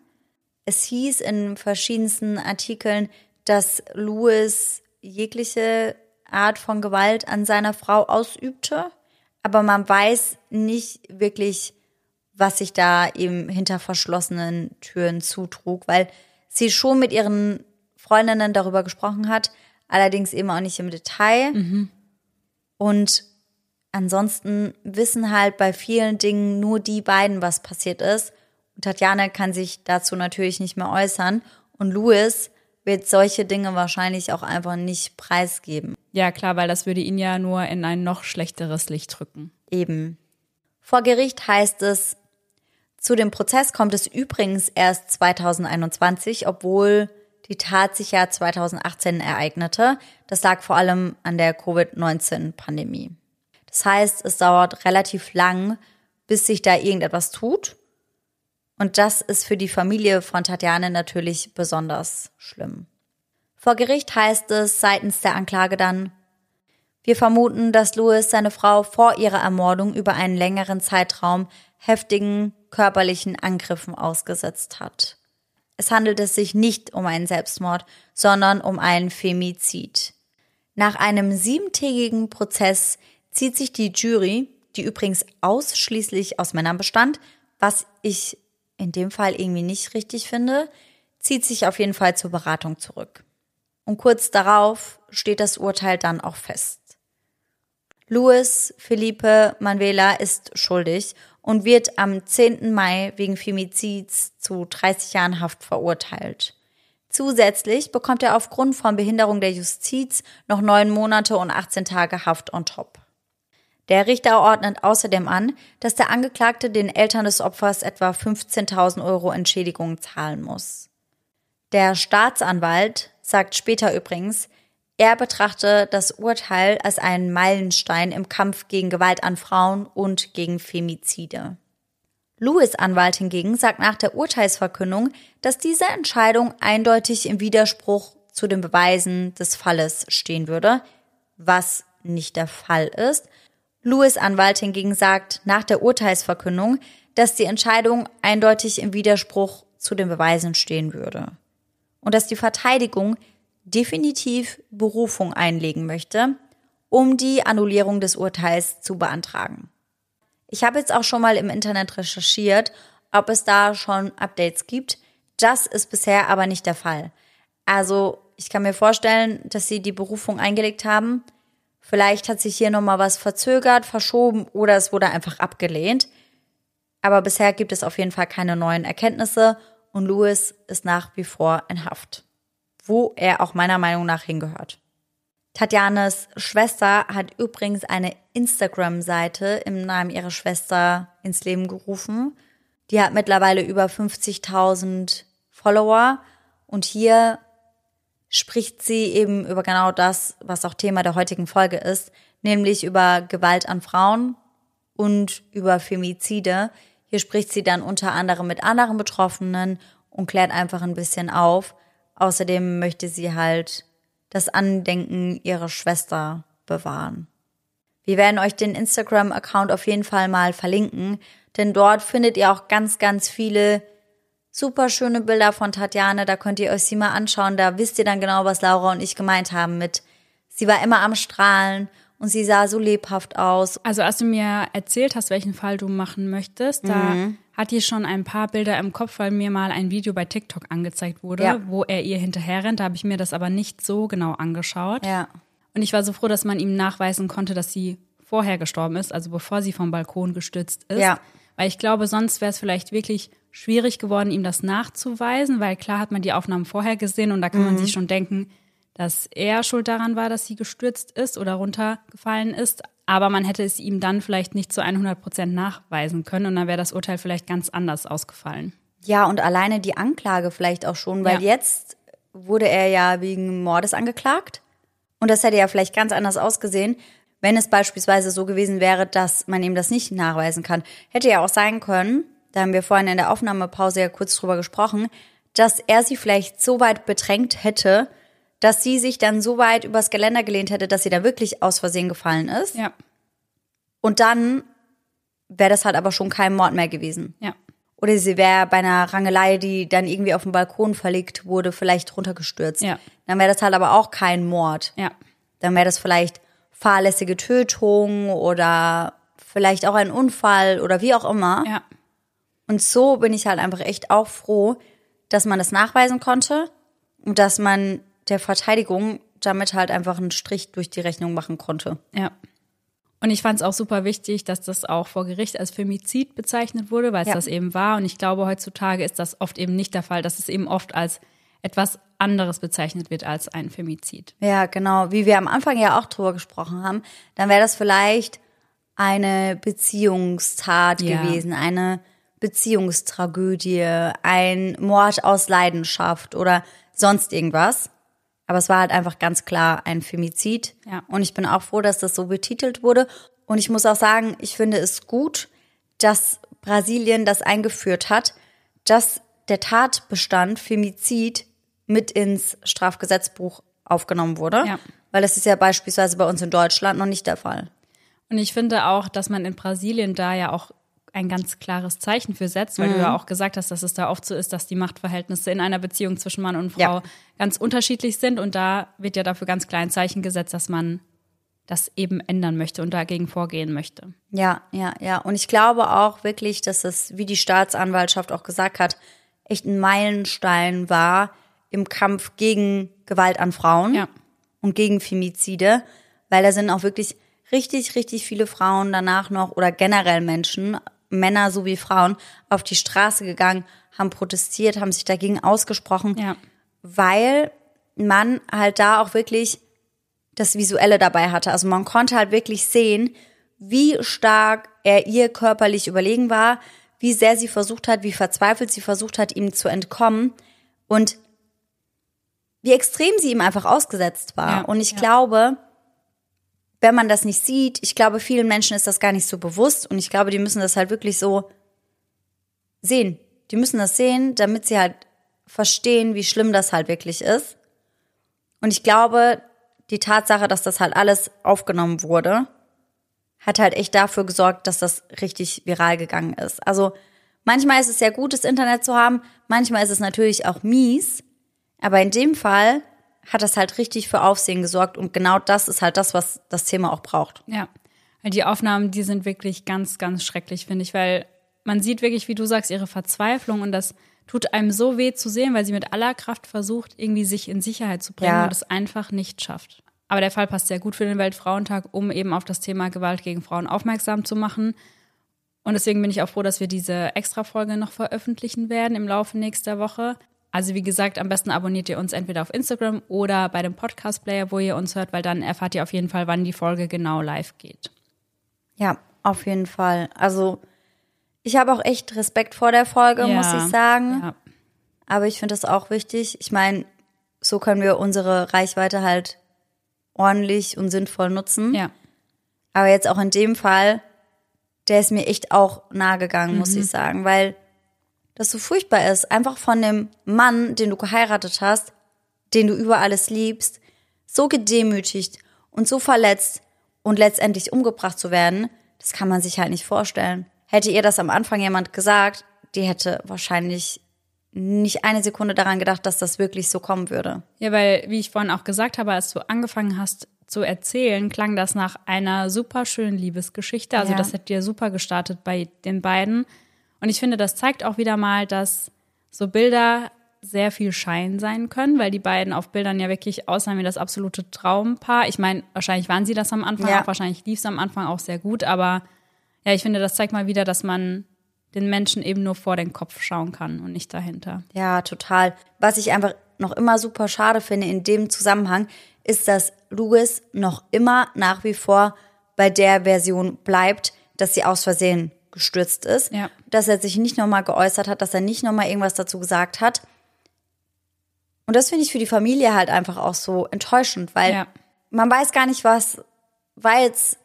Es hieß in verschiedensten Artikeln, dass Louis jegliche Art von Gewalt an seiner Frau ausübte, aber man weiß nicht wirklich, was sich da eben hinter verschlossenen Türen zutrug, weil sie schon mit ihren Freundinnen darüber gesprochen hat, allerdings eben auch nicht im Detail. Mhm. Und Ansonsten wissen halt bei vielen Dingen nur die beiden, was passiert ist. Und Tatjana kann sich dazu natürlich nicht mehr äußern. Und Louis wird solche Dinge wahrscheinlich auch einfach nicht preisgeben. Ja, klar, weil das würde ihn ja nur in ein noch schlechteres Licht drücken. Eben. Vor Gericht heißt es, zu dem Prozess kommt es übrigens erst 2021, obwohl die Tat sich ja 2018 ereignete. Das lag vor allem an der Covid-19-Pandemie. Das heißt, es dauert relativ lang, bis sich da irgendetwas tut. Und das ist für die Familie von Tatjane natürlich besonders schlimm. Vor Gericht heißt es seitens der Anklage dann, wir vermuten, dass Louis seine Frau vor ihrer Ermordung über einen längeren Zeitraum heftigen körperlichen Angriffen ausgesetzt hat. Es handelt sich nicht um einen Selbstmord, sondern um einen Femizid. Nach einem siebentägigen Prozess zieht sich die Jury, die übrigens ausschließlich aus Männern bestand, was ich in dem Fall irgendwie nicht richtig finde, zieht sich auf jeden Fall zur Beratung zurück. Und kurz darauf steht das Urteil dann auch fest. Luis Felipe Manuela ist schuldig und wird am 10. Mai wegen Femizids zu 30 Jahren Haft verurteilt. Zusätzlich bekommt er aufgrund von Behinderung der Justiz noch neun Monate und 18 Tage Haft on top. Der Richter ordnet außerdem an, dass der Angeklagte den Eltern des Opfers etwa 15.000 Euro Entschädigung zahlen muss. Der Staatsanwalt sagt später übrigens, er betrachte das Urteil als einen Meilenstein im Kampf gegen Gewalt an Frauen und gegen Femizide. Lewis Anwalt hingegen sagt nach der Urteilsverkündung, dass diese Entscheidung eindeutig im Widerspruch zu den Beweisen des Falles stehen würde, was nicht der Fall ist, Lewis Anwalt hingegen sagt nach der Urteilsverkündung, dass die Entscheidung eindeutig im Widerspruch zu den Beweisen stehen würde. Und dass die Verteidigung definitiv Berufung einlegen möchte, um die Annullierung des Urteils zu beantragen. Ich habe jetzt auch schon mal im Internet recherchiert, ob es da schon Updates gibt. Das ist bisher aber nicht der Fall. Also ich kann mir vorstellen, dass sie die Berufung eingelegt haben, Vielleicht hat sich hier nochmal was verzögert, verschoben oder es wurde einfach abgelehnt. Aber bisher gibt es auf jeden Fall keine neuen Erkenntnisse und Louis ist nach wie vor in Haft, wo er auch meiner Meinung nach hingehört. Tatjanes Schwester hat übrigens eine Instagram-Seite im Namen ihrer Schwester ins Leben gerufen. Die hat mittlerweile über 50.000 Follower und hier spricht sie eben über genau das, was auch Thema der heutigen Folge ist, nämlich über Gewalt an Frauen und über Femizide. Hier spricht sie dann unter anderem mit anderen Betroffenen und klärt einfach ein bisschen auf. Außerdem möchte sie halt das Andenken ihrer Schwester bewahren. Wir werden euch den Instagram-Account auf jeden Fall mal verlinken, denn dort findet ihr auch ganz, ganz viele super schöne Bilder von Tatjane, da könnt ihr euch sie mal anschauen, da wisst ihr dann genau, was Laura und ich gemeint haben mit, sie war immer am Strahlen und sie sah so lebhaft aus. Also als du mir erzählt hast, welchen Fall du machen möchtest, da mhm. hat die schon ein paar Bilder im Kopf, weil mir mal ein Video bei TikTok angezeigt wurde, ja. wo er ihr hinterher rennt. Da habe ich mir das aber nicht so genau angeschaut. Ja. Und ich war so froh, dass man ihm nachweisen konnte, dass sie vorher gestorben ist, also bevor sie vom Balkon gestürzt ist. Ja. Weil ich glaube, sonst wäre es vielleicht wirklich schwierig geworden, ihm das nachzuweisen, weil klar hat man die Aufnahmen vorher gesehen und da kann mhm. man sich schon denken, dass er schuld daran war, dass sie gestürzt ist oder runtergefallen ist. Aber man hätte es ihm dann vielleicht nicht zu 100 Prozent nachweisen können und dann wäre das Urteil vielleicht ganz anders ausgefallen. Ja, und alleine die Anklage vielleicht auch schon, weil ja. jetzt wurde er ja wegen Mordes angeklagt. Und das hätte ja vielleicht ganz anders ausgesehen, wenn es beispielsweise so gewesen wäre, dass man ihm das nicht nachweisen kann. Hätte ja auch sein können, da haben wir vorhin in der Aufnahmepause ja kurz drüber gesprochen, dass er sie vielleicht so weit bedrängt hätte, dass sie sich dann so weit übers Geländer gelehnt hätte, dass sie da wirklich aus Versehen gefallen ist. Ja. Und dann wäre das halt aber schon kein Mord mehr gewesen. Ja. Oder sie wäre bei einer Rangelei, die dann irgendwie auf dem Balkon verlegt wurde, vielleicht runtergestürzt. Ja. Dann wäre das halt aber auch kein Mord. Ja. Dann wäre das vielleicht fahrlässige Tötung oder vielleicht auch ein Unfall oder wie auch immer. Ja. Und so bin ich halt einfach echt auch froh, dass man das nachweisen konnte und dass man der Verteidigung damit halt einfach einen Strich durch die Rechnung machen konnte. Ja. Und ich fand es auch super wichtig, dass das auch vor Gericht als Femizid bezeichnet wurde, weil es ja. das eben war. Und ich glaube, heutzutage ist das oft eben nicht der Fall, dass es eben oft als etwas anderes bezeichnet wird als ein Femizid. Ja, genau. Wie wir am Anfang ja auch drüber gesprochen haben, dann wäre das vielleicht eine Beziehungstat ja. gewesen, eine Beziehungstragödie, ein Mord aus Leidenschaft oder sonst irgendwas. Aber es war halt einfach ganz klar ein Femizid. Ja. Und ich bin auch froh, dass das so betitelt wurde. Und ich muss auch sagen, ich finde es gut, dass Brasilien das eingeführt hat, dass der Tatbestand Femizid mit ins Strafgesetzbuch aufgenommen wurde. Ja. Weil das ist ja beispielsweise bei uns in Deutschland noch nicht der Fall. Und ich finde auch, dass man in Brasilien da ja auch ein ganz klares Zeichen für setzt, weil mhm. du ja auch gesagt hast, dass es da oft so ist, dass die Machtverhältnisse in einer Beziehung zwischen Mann und Frau ja. ganz unterschiedlich sind. Und da wird ja dafür ganz klar ein Zeichen gesetzt, dass man das eben ändern möchte und dagegen vorgehen möchte. Ja, ja, ja. Und ich glaube auch wirklich, dass es, wie die Staatsanwaltschaft auch gesagt hat, echt ein Meilenstein war im Kampf gegen Gewalt an Frauen Ja. und gegen Femizide, weil da sind auch wirklich richtig, richtig viele Frauen danach noch oder generell Menschen, Männer sowie Frauen, auf die Straße gegangen, haben protestiert, haben sich dagegen ausgesprochen, Ja. weil man halt da auch wirklich das Visuelle dabei hatte. Also man konnte halt wirklich sehen, wie stark er ihr körperlich überlegen war, wie sehr sie versucht hat, wie verzweifelt sie versucht hat, ihm zu entkommen und wie extrem sie ihm einfach ausgesetzt war. Ja, und ich ja. glaube, wenn man das nicht sieht, ich glaube, vielen Menschen ist das gar nicht so bewusst und ich glaube, die müssen das halt wirklich so sehen. Die müssen das sehen, damit sie halt verstehen, wie schlimm das halt wirklich ist. Und ich glaube, die Tatsache, dass das halt alles aufgenommen wurde, hat halt echt dafür gesorgt, dass das richtig viral gegangen ist. Also manchmal ist es sehr gut, das Internet zu haben, manchmal ist es natürlich auch mies, aber in dem Fall hat das halt richtig für Aufsehen gesorgt und genau das ist halt das, was das Thema auch braucht. Ja, weil die Aufnahmen, die sind wirklich ganz, ganz schrecklich, finde ich, weil man sieht wirklich, wie du sagst, ihre Verzweiflung und das tut einem so weh zu sehen, weil sie mit aller Kraft versucht, irgendwie sich in Sicherheit zu bringen Ja. und es einfach nicht schafft. Aber der Fall passt sehr gut für den Weltfrauentag, um eben auf das Thema Gewalt gegen Frauen aufmerksam zu machen. Und deswegen bin ich auch froh, dass wir diese Extra-Folge noch veröffentlichen werden im Laufe nächster Woche. Also wie gesagt, am besten abonniert ihr uns entweder auf Instagram oder bei dem Podcast-Player, wo ihr uns hört, weil dann erfahrt ihr auf jeden Fall, wann die Folge genau live geht. Ja, auf jeden Fall. Also ich habe auch echt Respekt vor der Folge, muss ich sagen. Ja. Aber ich finde das auch wichtig. Ich meine, so können wir unsere Reichweite halt ordentlich und sinnvoll nutzen. ja. Aber jetzt auch in dem Fall, der ist mir echt auch nahe gegangen, muss ich sagen, weil das so furchtbar ist. Einfach von dem Mann, den du geheiratet hast, den du über alles liebst, so gedemütigt und so verletzt und letztendlich umgebracht zu werden, das kann man sich halt nicht vorstellen. Hätte ihr das am Anfang jemand gesagt, die hätte wahrscheinlich nicht eine Sekunde daran gedacht, dass das wirklich so kommen würde. Ja, weil, wie ich vorhin auch gesagt habe, als du angefangen hast zu erzählen, klang das nach einer super schönen Liebesgeschichte. Also Ja. das hat dir super gestartet bei den beiden. Und ich finde, das zeigt auch wieder mal, dass so Bilder sehr viel Schein sein können, weil die beiden auf Bildern ja wirklich aussahen wie das absolute Traumpaar. Ich meine, wahrscheinlich waren sie das am Anfang Ja. auch, wahrscheinlich lief es am Anfang auch sehr gut, aber ja, ich finde, das zeigt mal wieder, dass man den Menschen eben nur vor den Kopf schauen kann und nicht dahinter. Ja, total. Was ich einfach noch immer super schade finde in dem Zusammenhang, ist, dass Louis noch immer nach wie vor bei der Version bleibt, dass sie aus Versehen gestürzt ist. Ja. Dass er sich nicht nochmal geäußert hat, dass er nicht nochmal irgendwas dazu gesagt hat. Und das finde ich für die Familie halt einfach auch so enttäuschend, weil Ja. man weiß gar nicht, was war jetzt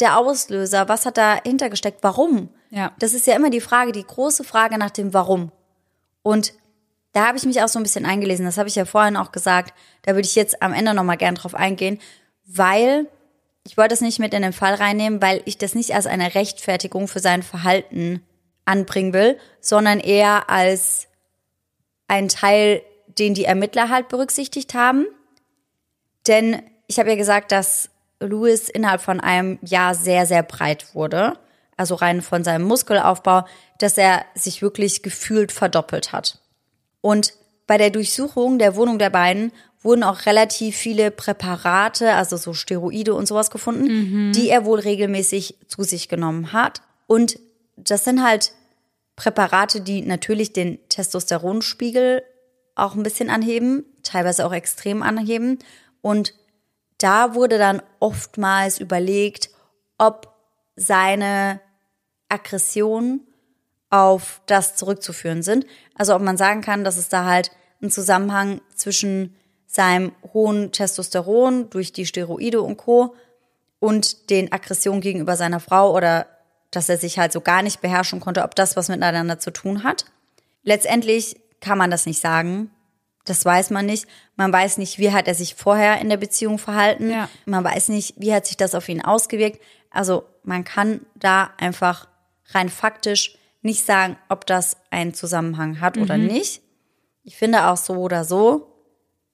der Auslöser, was hat dahinter gesteckt, warum? Ja. Das ist ja immer die Frage, die große Frage nach dem Warum. Und da habe ich mich auch so ein bisschen eingelesen, das habe ich ja vorhin auch gesagt, da würde ich jetzt am Ende nochmal gern drauf eingehen, weil ich wollte das nicht mit in den Fall reinnehmen, weil ich das nicht als eine Rechtfertigung für sein Verhalten anbringen will, sondern eher als ein Teil, den die Ermittler halt berücksichtigt haben. Denn ich habe ja gesagt, dass Louis innerhalb von einem Jahr sehr, sehr breit wurde. Also rein von seinem Muskelaufbau, dass er sich wirklich gefühlt verdoppelt hat. Und bei der Durchsuchung der Wohnung der beiden wurden auch relativ viele Präparate, also so Steroide und sowas gefunden, die er wohl regelmäßig zu sich genommen hat. Und das sind halt Präparate, die natürlich den Testosteronspiegel auch ein bisschen anheben, teilweise auch extrem anheben. Und da wurde dann oftmals überlegt, ob seine Aggression auf das zurückzuführen sind. Also ob man sagen kann, dass es da halt einen Zusammenhang zwischen seinem hohen Testosteron durch die Steroide und Co. und den Aggressionen gegenüber seiner Frau oder dass er sich halt so gar nicht beherrschen konnte, ob das was miteinander zu tun hat. Letztendlich kann man das nicht sagen. Das weiß man nicht. Man weiß nicht, wie hat er sich vorher in der Beziehung verhalten. Ja. Man weiß nicht, wie hat sich das auf ihn ausgewirkt. Also man kann da einfach rein faktisch nicht sagen, ob das einen Zusammenhang hat oder nicht. Ich finde auch so oder so,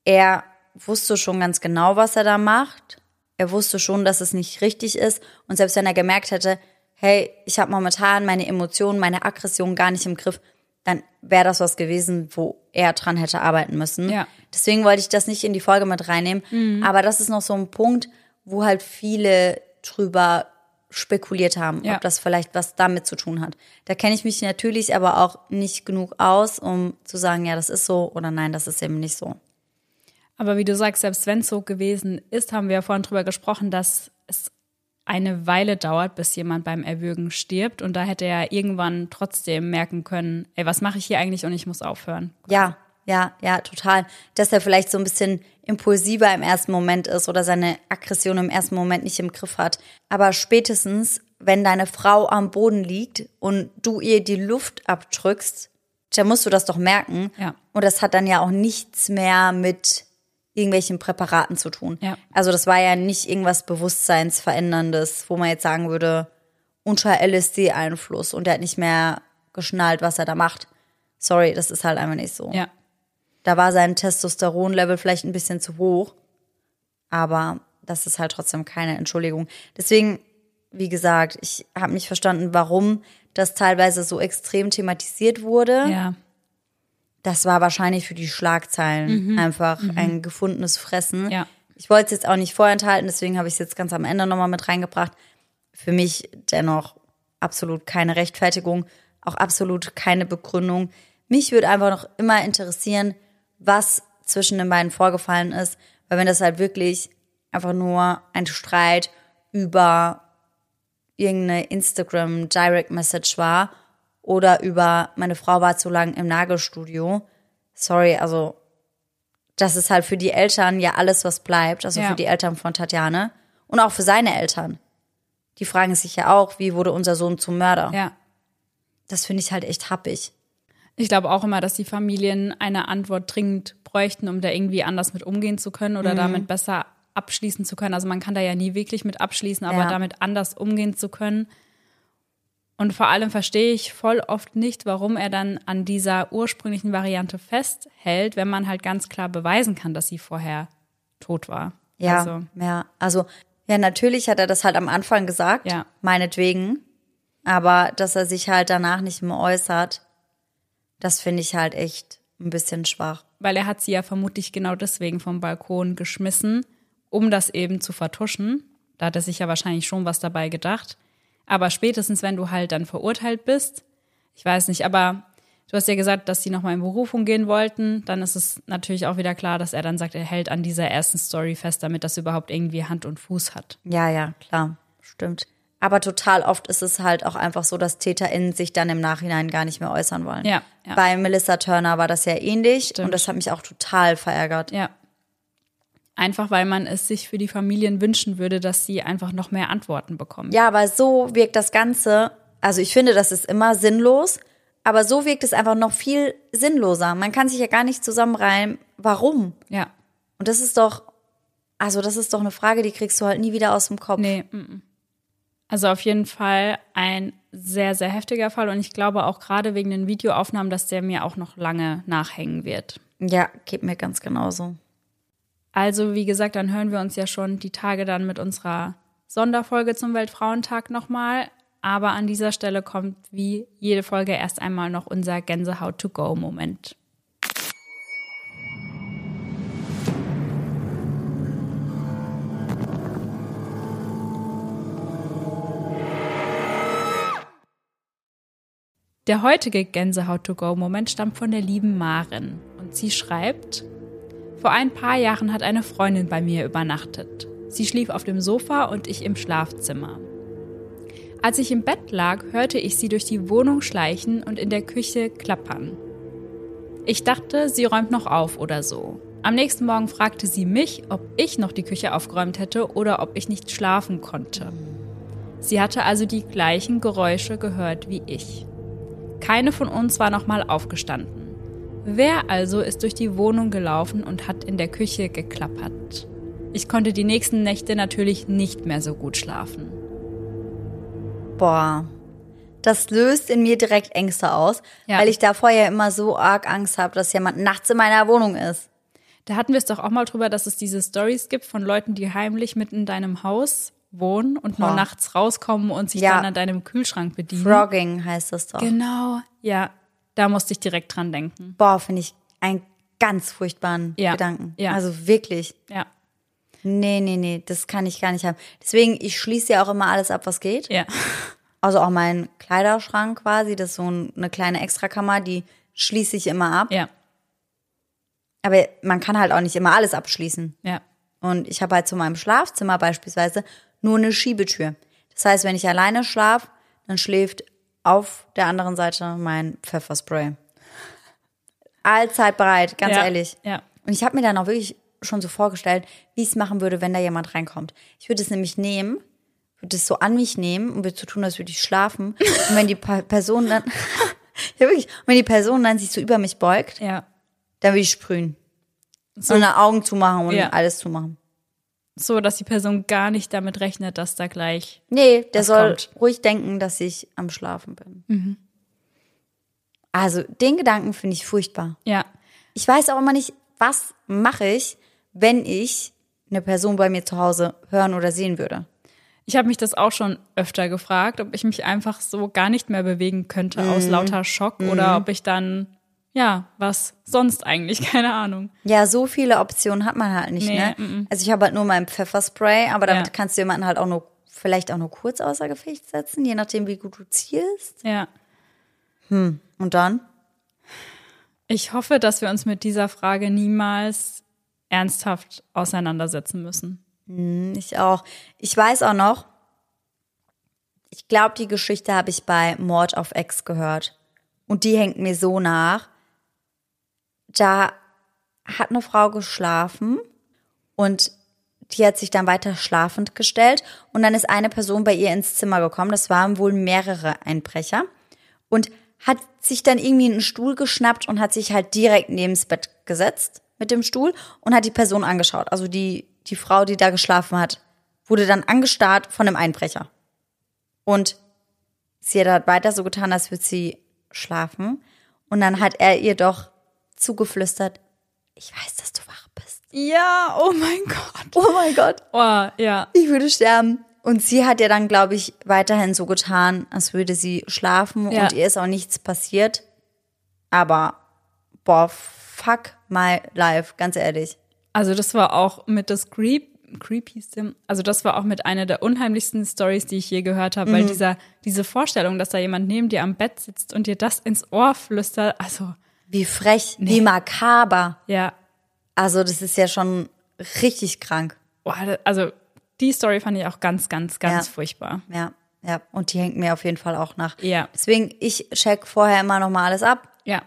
er wusste schon ganz genau, was er da macht. Er wusste schon, dass es nicht richtig ist. Und selbst wenn er gemerkt hätte, hey, ich habe momentan meine Emotionen, meine Aggression gar nicht im Griff, dann wäre das was gewesen, wo er dran hätte arbeiten müssen. Ja. Deswegen wollte ich das nicht in die Folge mit reinnehmen. Aber das ist noch so ein Punkt, wo halt viele drüber spekuliert haben, Ja. ob das vielleicht was damit zu tun hat. Da kenne ich mich natürlich aber auch nicht genug aus, um zu sagen, ja, das ist so oder nein, das ist eben nicht so. Aber wie du sagst, selbst wenn es so gewesen ist, haben wir ja vorhin drüber gesprochen, dass es eine Weile dauert, bis jemand beim Erwürgen stirbt. Und da hätte er irgendwann trotzdem merken können, ey, was mache ich hier eigentlich und ich muss aufhören. Ja, ja, ja, total. Dass er vielleicht so ein bisschen impulsiver im ersten Moment ist oder seine Aggression im ersten Moment nicht im Griff hat. Aber spätestens, wenn deine Frau am Boden liegt und du ihr die Luft abdrückst, dann musst du das doch merken. Ja. Und das hat dann ja auch nichts mehr mit irgendwelchen Präparaten zu tun. Ja. Also das war ja nicht irgendwas Bewusstseinsveränderndes, wo man jetzt sagen würde, unter LSD-Einfluss und er hat nicht mehr geschnallt, was er da macht. Sorry, das ist halt einfach nicht so. Ja. Da war sein Testosteronlevel vielleicht ein bisschen zu hoch, aber das ist halt trotzdem keine Entschuldigung. Deswegen, wie gesagt, ich habe nicht verstanden, warum das teilweise so extrem thematisiert wurde. Ja. Das war wahrscheinlich für die Schlagzeilen einfach ein gefundenes Fressen. Ja. Ich wollte es jetzt auch nicht vorenthalten, deswegen habe ich es jetzt ganz am Ende nochmal mit reingebracht. Für mich dennoch absolut keine Rechtfertigung, auch absolut keine Begründung. Mich würde einfach noch immer interessieren, was zwischen den beiden vorgefallen ist, weil wenn das halt wirklich einfach nur ein Streit über irgendeine Instagram Direct Message war oder über meine Frau war zu lang im Nagelstudio. Sorry, also das ist halt für die Eltern ja alles, was bleibt, also Ja. für die Eltern von Tatjane und auch für seine Eltern. Die fragen sich ja auch, wie wurde unser Sohn zum Mörder? Ja. Das finde ich halt echt happig. Ich glaube auch immer, dass die Familien eine Antwort dringend bräuchten, um da irgendwie anders mit umgehen zu können Mhm. oder damit besser abschließen zu können. Also man kann da ja nie wirklich mit abschließen, aber Ja. damit anders umgehen zu können. Und vor allem verstehe ich voll oft nicht, warum er dann an dieser ursprünglichen Variante festhält, wenn man halt ganz klar beweisen kann, dass sie vorher tot war. Ja, Also, ja. Also, ja, natürlich hat er das halt am Anfang gesagt, Ja. meinetwegen. Aber dass er sich halt danach nicht mehr äußert, das finde ich halt echt ein bisschen schwach. weil er hat sie ja vermutlich genau deswegen vom Balkon geschmissen, um das eben zu vertuschen. Da hat er sich ja wahrscheinlich schon was dabei gedacht. Aber spätestens, wenn du halt dann verurteilt bist, ich weiß nicht, aber du hast ja gesagt, dass sie nochmal in Berufung gehen wollten, dann ist es natürlich auch wieder klar, dass er dann sagt, er hält an dieser ersten Story fest, damit das überhaupt irgendwie Hand und Fuß hat. Ja, ja, klar, stimmt. Aber total oft ist es halt auch einfach so, dass TäterInnen sich dann im Nachhinein gar nicht mehr äußern wollen. Ja, ja. Bei Melissa Turner war das ja ähnlich Stimmt. und das hat mich auch total verärgert. Ja. Einfach weil man es sich für die Familien wünschen würde, dass sie einfach noch mehr Antworten bekommen. Ja, aber so wirkt das Ganze, also ich finde, das ist immer sinnlos, aber so wirkt es einfach noch viel sinnloser. Man kann sich ja gar nicht zusammenreimen, warum. Ja. Und das ist doch, also das ist doch eine Frage, die kriegst du halt nie wieder aus dem Kopf. Nee. mm, mm. Also auf jeden Fall ein sehr, sehr heftiger Fall und ich glaube auch gerade wegen den Videoaufnahmen, dass der mir auch noch lange nachhängen wird. Ja, geht mir ganz genauso. Also wie gesagt, dann hören wir uns ja schon die Tage dann mit unserer Sonderfolge zum Weltfrauentag nochmal. Aber an dieser Stelle kommt wie jede Folge erst einmal noch unser Gänsehaut-to-go-Moment. Der heutige Gänsehaut-to-go-Moment stammt von der lieben Maren. Und sie schreibt, vor ein paar Jahren hat eine Freundin bei mir übernachtet. Sie schlief auf dem Sofa und ich im Schlafzimmer. Als ich im Bett lag, hörte ich sie durch die Wohnung schleichen und in der Küche klappern. Ich dachte, sie räumt noch auf oder so. Am nächsten Morgen fragte sie mich, ob ich noch die Küche aufgeräumt hätte oder ob ich nicht schlafen konnte. Sie hatte also die gleichen Geräusche gehört wie ich. Keine von uns war nochmal aufgestanden. Wer also ist durch die Wohnung gelaufen und hat in der Küche geklappert? Ich konnte die nächsten Nächte natürlich nicht mehr so gut schlafen. Boah. Das löst in mir direkt Ängste aus, Ja. weil ich davor ja immer so arg Angst habe, dass jemand nachts in meiner Wohnung ist. Da hatten wir es doch auch mal drüber, dass es diese Stories gibt von Leuten, die heimlich mitten in deinem Haus wohnen und nur Boah. nachts rauskommen und sich Ja. dann an deinem Kühlschrank bedienen. Frogging heißt das doch. Genau, ja. Da musste ich direkt dran denken. Boah, finde ich einen ganz furchtbaren Ja. Gedanken. Ja. Also wirklich. Ja, Nee, nee, nee, das kann ich gar nicht haben. Deswegen, ich schließe ja auch immer alles ab, was geht. ja, Also auch meinen Kleiderschrank quasi, das ist so ein- eine kleine Extrakammer, die schließe ich immer ab. ja, Aber man kann halt auch nicht immer alles abschließen. ja, Und ich habe halt zu meinem Schlafzimmer beispielsweise nur eine Schiebetür. Das heißt, wenn ich alleine schlafe, dann schläft auf der anderen Seite mein Pfefferspray. Allzeit bereit, ganz ja, ehrlich. Ja, Und ich habe mir dann auch wirklich schon so vorgestellt, wie ich es machen würde, wenn da jemand reinkommt. Ich würde es nämlich nehmen, würde es so an mich nehmen und würde so tun, als würde ich schlafen. Und wenn die Person dann, ja wirklich, und wenn die Person dann sich so über mich beugt, ja. dann würde ich sprühen. So eine Augen zumachen und Ja. alles zumachen. So, dass die Person gar nicht damit rechnet, dass da gleich. Nee, der soll kommt. ruhig denken, dass ich am Schlafen bin. Mhm. Also den Gedanken finde ich furchtbar. Ja, Ich weiß auch immer nicht, was mache ich, wenn ich eine Person bei mir zu Hause hören oder sehen würde. Ich habe mich das auch schon öfter gefragt, ob ich mich einfach so gar nicht mehr bewegen könnte aus Mhm. lauter Schock oder ob ich dann, ja, was sonst eigentlich, keine Ahnung. Ja, so viele Optionen hat man halt nicht, Nee, ne? mm, mm. Also ich habe halt nur mein Pfefferspray, aber damit Ja. kannst du jemanden halt auch nur, vielleicht auch nur kurz außer Gefecht setzen, je nachdem, wie gut du zielst. Ja. Und dann? Ich hoffe, dass wir uns mit dieser Frage niemals ernsthaft auseinandersetzen müssen. Ich auch. Ich weiß auch noch, ich glaube, die Geschichte habe ich bei Mord auf Ex gehört. Und die hängt mir so nach. Da hat eine Frau geschlafen und die hat sich dann weiter schlafend gestellt und dann ist eine Person bei ihr ins Zimmer gekommen. Das waren wohl mehrere Einbrecher und hat sich dann irgendwie einen Stuhl geschnappt und hat sich halt direkt neben's Bett gesetzt mit dem Stuhl und hat die Person angeschaut. Also die, die Frau, die da geschlafen hat, wurde dann angestarrt von einem Einbrecher. Und sie hat halt weiter so getan, als würde sie schlafen. Und dann hat er ihr doch zugeflüstert, ich weiß, dass du wach bist. Ja, oh mein Gott. Oh mein Gott. Oh, ja. Ich würde sterben. Und sie hat ja dann, glaube ich, weiterhin so getan, als würde sie schlafen Ja. und ihr ist auch nichts passiert. Aber, boah, fuck my life, ganz ehrlich. Also das war auch mit das Creep, creepyste, also das war auch mit einer der unheimlichsten Stories, die ich je gehört habe, Mhm. weil dieser, diese Vorstellung, dass da jemand neben dir am Bett sitzt und dir das ins Ohr flüstert, also, Wie frech, wie makaber. ja, Also, das ist ja schon richtig krank. boah, also die Story fand ich auch ganz, ganz, ganz Ja. furchtbar. Ja, ja. Und die hängt mir auf jeden Fall auch nach. Ja. Deswegen, ich check vorher immer noch mal alles ab. Ja,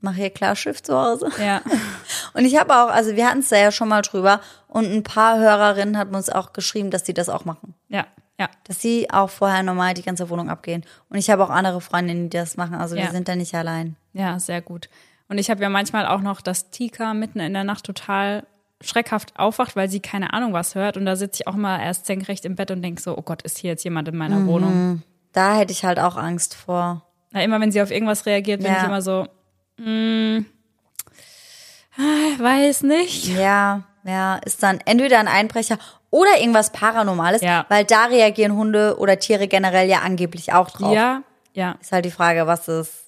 Mach hier klar Schiff zu Hause. ja, Und ich habe auch, also wir hatten es da ja schon mal drüber und ein paar Hörerinnen haben uns auch geschrieben, dass sie das auch machen. ja, ja, Dass sie auch vorher normal die ganze Wohnung abgehen. Und ich habe auch andere Freundinnen, die das machen. Also wir Ja. sind da nicht allein. Ja, sehr gut. Und ich habe ja manchmal auch noch, dass Tika mitten in der Nacht total schreckhaft aufwacht, weil sie keine Ahnung was hört. Und da sitze ich auch mal erst senkrecht im Bett und denke so, oh Gott, ist hier jetzt jemand in meiner Mhm. Wohnung? Da hätte ich halt auch Angst vor. Na, immer wenn sie auf irgendwas reagiert, bin Ja. ich immer so, mm, ah, weiß nicht. Ja, ja, ist dann entweder ein Einbrecher oder irgendwas Paranormales, Ja. weil da reagieren Hunde oder Tiere generell ja angeblich auch drauf. Ja, ja, Ist halt die Frage, was ist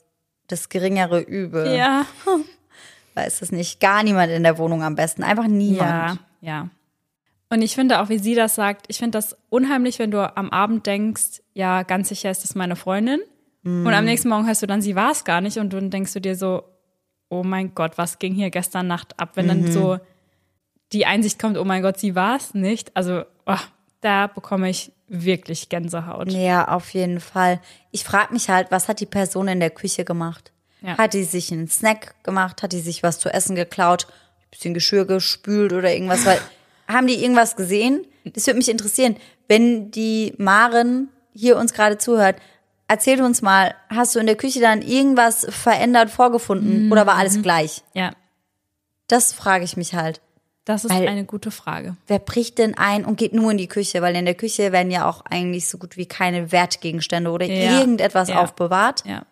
das geringere Übel? ja, Weiß es nicht. Gar niemand in der Wohnung am besten. Einfach ja, niemand. ja. Und ich finde auch, wie sie das sagt, ich finde das unheimlich, wenn du am Abend denkst, ja, ganz sicher ist das meine Freundin. Und am nächsten Morgen hörst du dann, sie war es gar nicht. Und dann denkst du dir so, oh mein Gott, was ging hier gestern Nacht ab? Wenn dann so die Einsicht kommt, oh mein Gott, sie war es nicht. Also, oh, da bekomme ich wirklich Gänsehaut. Ja, auf jeden Fall. Ich frage mich halt, was hat die Person in der Küche gemacht? Ja. Hat die sich einen Snack gemacht? Hat die sich was zu essen geklaut? Ein bisschen Geschirr gespült oder irgendwas? Weil, haben die irgendwas gesehen? Das würde mich interessieren. Wenn die Maren hier uns gerade zuhört, erzähl uns mal, hast du in der Küche dann irgendwas verändert vorgefunden oder war alles gleich? Ja, Das frage ich mich halt. Das ist Weil- eine gute Frage. Wer bricht denn ein und geht nur in die Küche? Weil in der Küche werden ja auch eigentlich so gut wie keine Wertgegenstände oder Ja. irgendetwas Ja. aufbewahrt. Ja.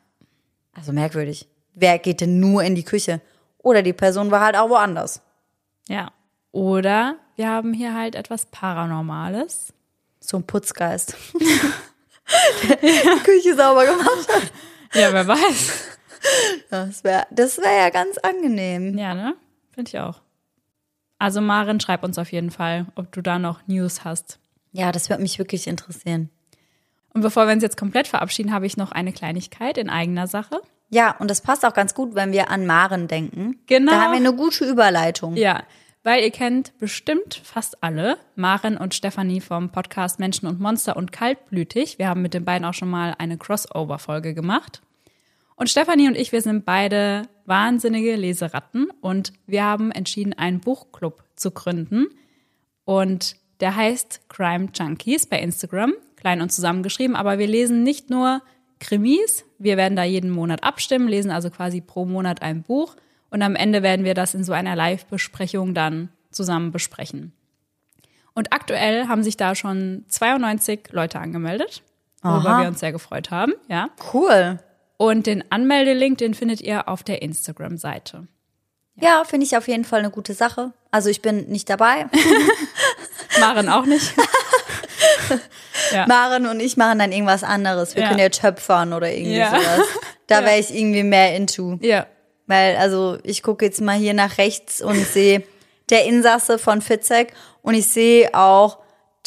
Also merkwürdig. Wer geht denn nur in die Küche? Oder die Person war halt auch woanders. Ja. Oder wir haben hier halt etwas Paranormales. So ein Putzgeist. Der die Küche sauber gemacht hat. Ja, wer weiß. Das wäre das wär ja ganz angenehm. Ja, ne? Finde ich auch. Also Maren, schreib uns auf jeden Fall, ob du da noch News hast. Ja, das würde mich wirklich interessieren. Und bevor wir uns jetzt komplett verabschieden, habe ich noch eine Kleinigkeit in eigener Sache. Ja, und das passt auch ganz gut, wenn wir an Maren denken. Genau. Da haben wir eine gute Überleitung. Ja, weil ihr kennt bestimmt fast alle Maren und Stefanie vom Podcast Menschen und Monster und Kaltblütig. Wir haben mit den beiden auch schon mal eine Crossover-Folge gemacht. Und Stefanie und ich, wir sind beide wahnsinnige Leseratten und wir haben entschieden, einen Buchclub zu gründen. Und der heißt Crime Junkies bei Instagram, klein und zusammengeschrieben. Aber wir lesen nicht nur Krimis, wir werden da jeden Monat abstimmen, lesen also quasi pro Monat ein Buch. Und am Ende werden wir das in so einer Live-Besprechung dann zusammen besprechen. Und aktuell haben sich da schon 92 Leute angemeldet, worüber Aha. wir uns sehr gefreut haben, ja. Cool. Und den Anmeldelink, den findet ihr auf der Instagram-Seite. Ja, finde ich auf jeden Fall eine gute Sache. Also ich bin nicht dabei. Maren auch nicht. Ja. Maren und ich machen dann irgendwas anderes. Wir Ja. können ja töpfern oder irgendwie Ja. sowas. Da wäre ich irgendwie mehr into. Ja. Weil, also ich gucke jetzt mal hier nach rechts und sehe der Insasse von Fitzek und ich sehe auch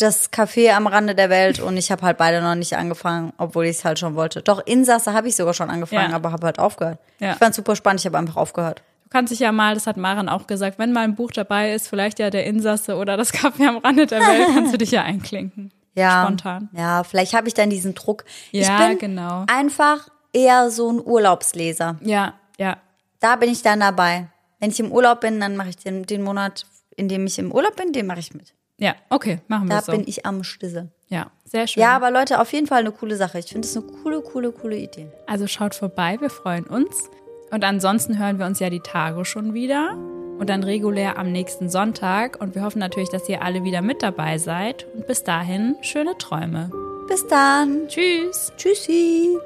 das Café am Rande der Welt und ich habe halt beide noch nicht angefangen, obwohl ich es halt schon wollte. Doch, Insasse habe ich sogar schon angefangen, Ja. aber habe halt aufgehört. Ja. Ich fand super spannend, ich habe einfach aufgehört. Du kannst dich ja mal, das hat Maren auch gesagt, wenn mal ein Buch dabei ist, vielleicht ja der Insasse oder das Café am Rande der Welt, kannst du dich ja einklinken. Ja. Spontan. Ja, vielleicht habe ich dann diesen Druck. Ja, ich bin genau. einfach eher so ein Urlaubsleser. Ja, ja. Da bin ich dann dabei. Wenn ich im Urlaub bin, dann mache ich den, den Monat, in dem ich im Urlaub bin, den mache ich mit. Ja, okay, machen wir Da so. bin ich am Stissel. Ja, sehr schön. Ja, aber Leute, auf jeden Fall eine coole Sache. Ich finde es eine coole, coole, coole Idee. Also schaut vorbei, wir freuen uns. Und ansonsten hören wir uns ja die Tage schon wieder und dann regulär am nächsten Sonntag. Und wir hoffen natürlich, dass ihr alle wieder mit dabei seid. Und bis dahin, schöne Träume. Bis dann. Tschüss. Tschüssi.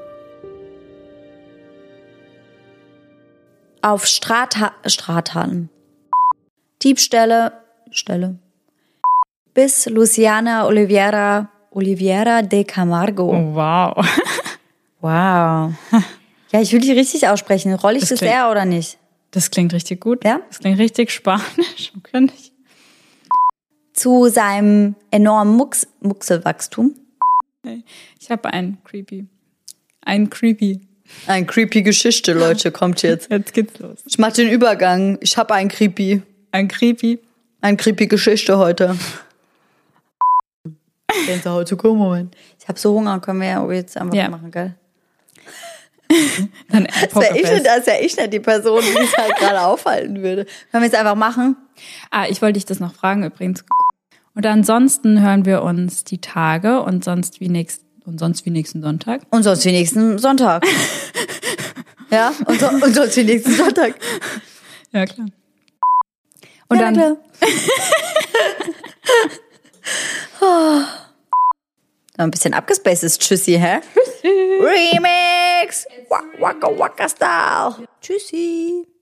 Auf Stratha Strathallen. Diebstähle, Stelle. Bis Luciana Oliveira, Oliveira de Camargo. Oh, wow. Wow. Ja, ich will die richtig aussprechen. Roll ich Das das, klingt- R oder nicht? Das klingt richtig gut. Ja? Das klingt richtig spanisch. Könnte ich. Zu seinem enormen Mux Muxelwachstum. Ich habe einen Creepy. Ein Creepy. Ein creepy Geschichte, Leute, kommt jetzt. Jetzt geht's los. Ich mach den Übergang. Ich habe ein creepy. Ein Creepy. Ein creepy Geschichte heute. Gänsehaut zu kommen, Moment. Ich habe so Hunger, können wir ja jetzt einfach Ja. machen, gell? Dann Das wäre ich, nicht- das wär ich nicht die Person, die es halt gerade aufhalten würde. Können wir es einfach machen? Ah, ich wollte dich das noch fragen übrigens. Und ansonsten hören wir uns die Tage und sonst wie nächst, und sonst wie nächsten Sonntag. Und sonst wie nächsten Sonntag. ja, und, so, und sonst wie nächsten Sonntag. Ja, klar. Und ja, dann klar. oh. Noch ein bisschen abgespacedes Tschüssi, hä? Remix! Waka Waka Style! Tschüssi!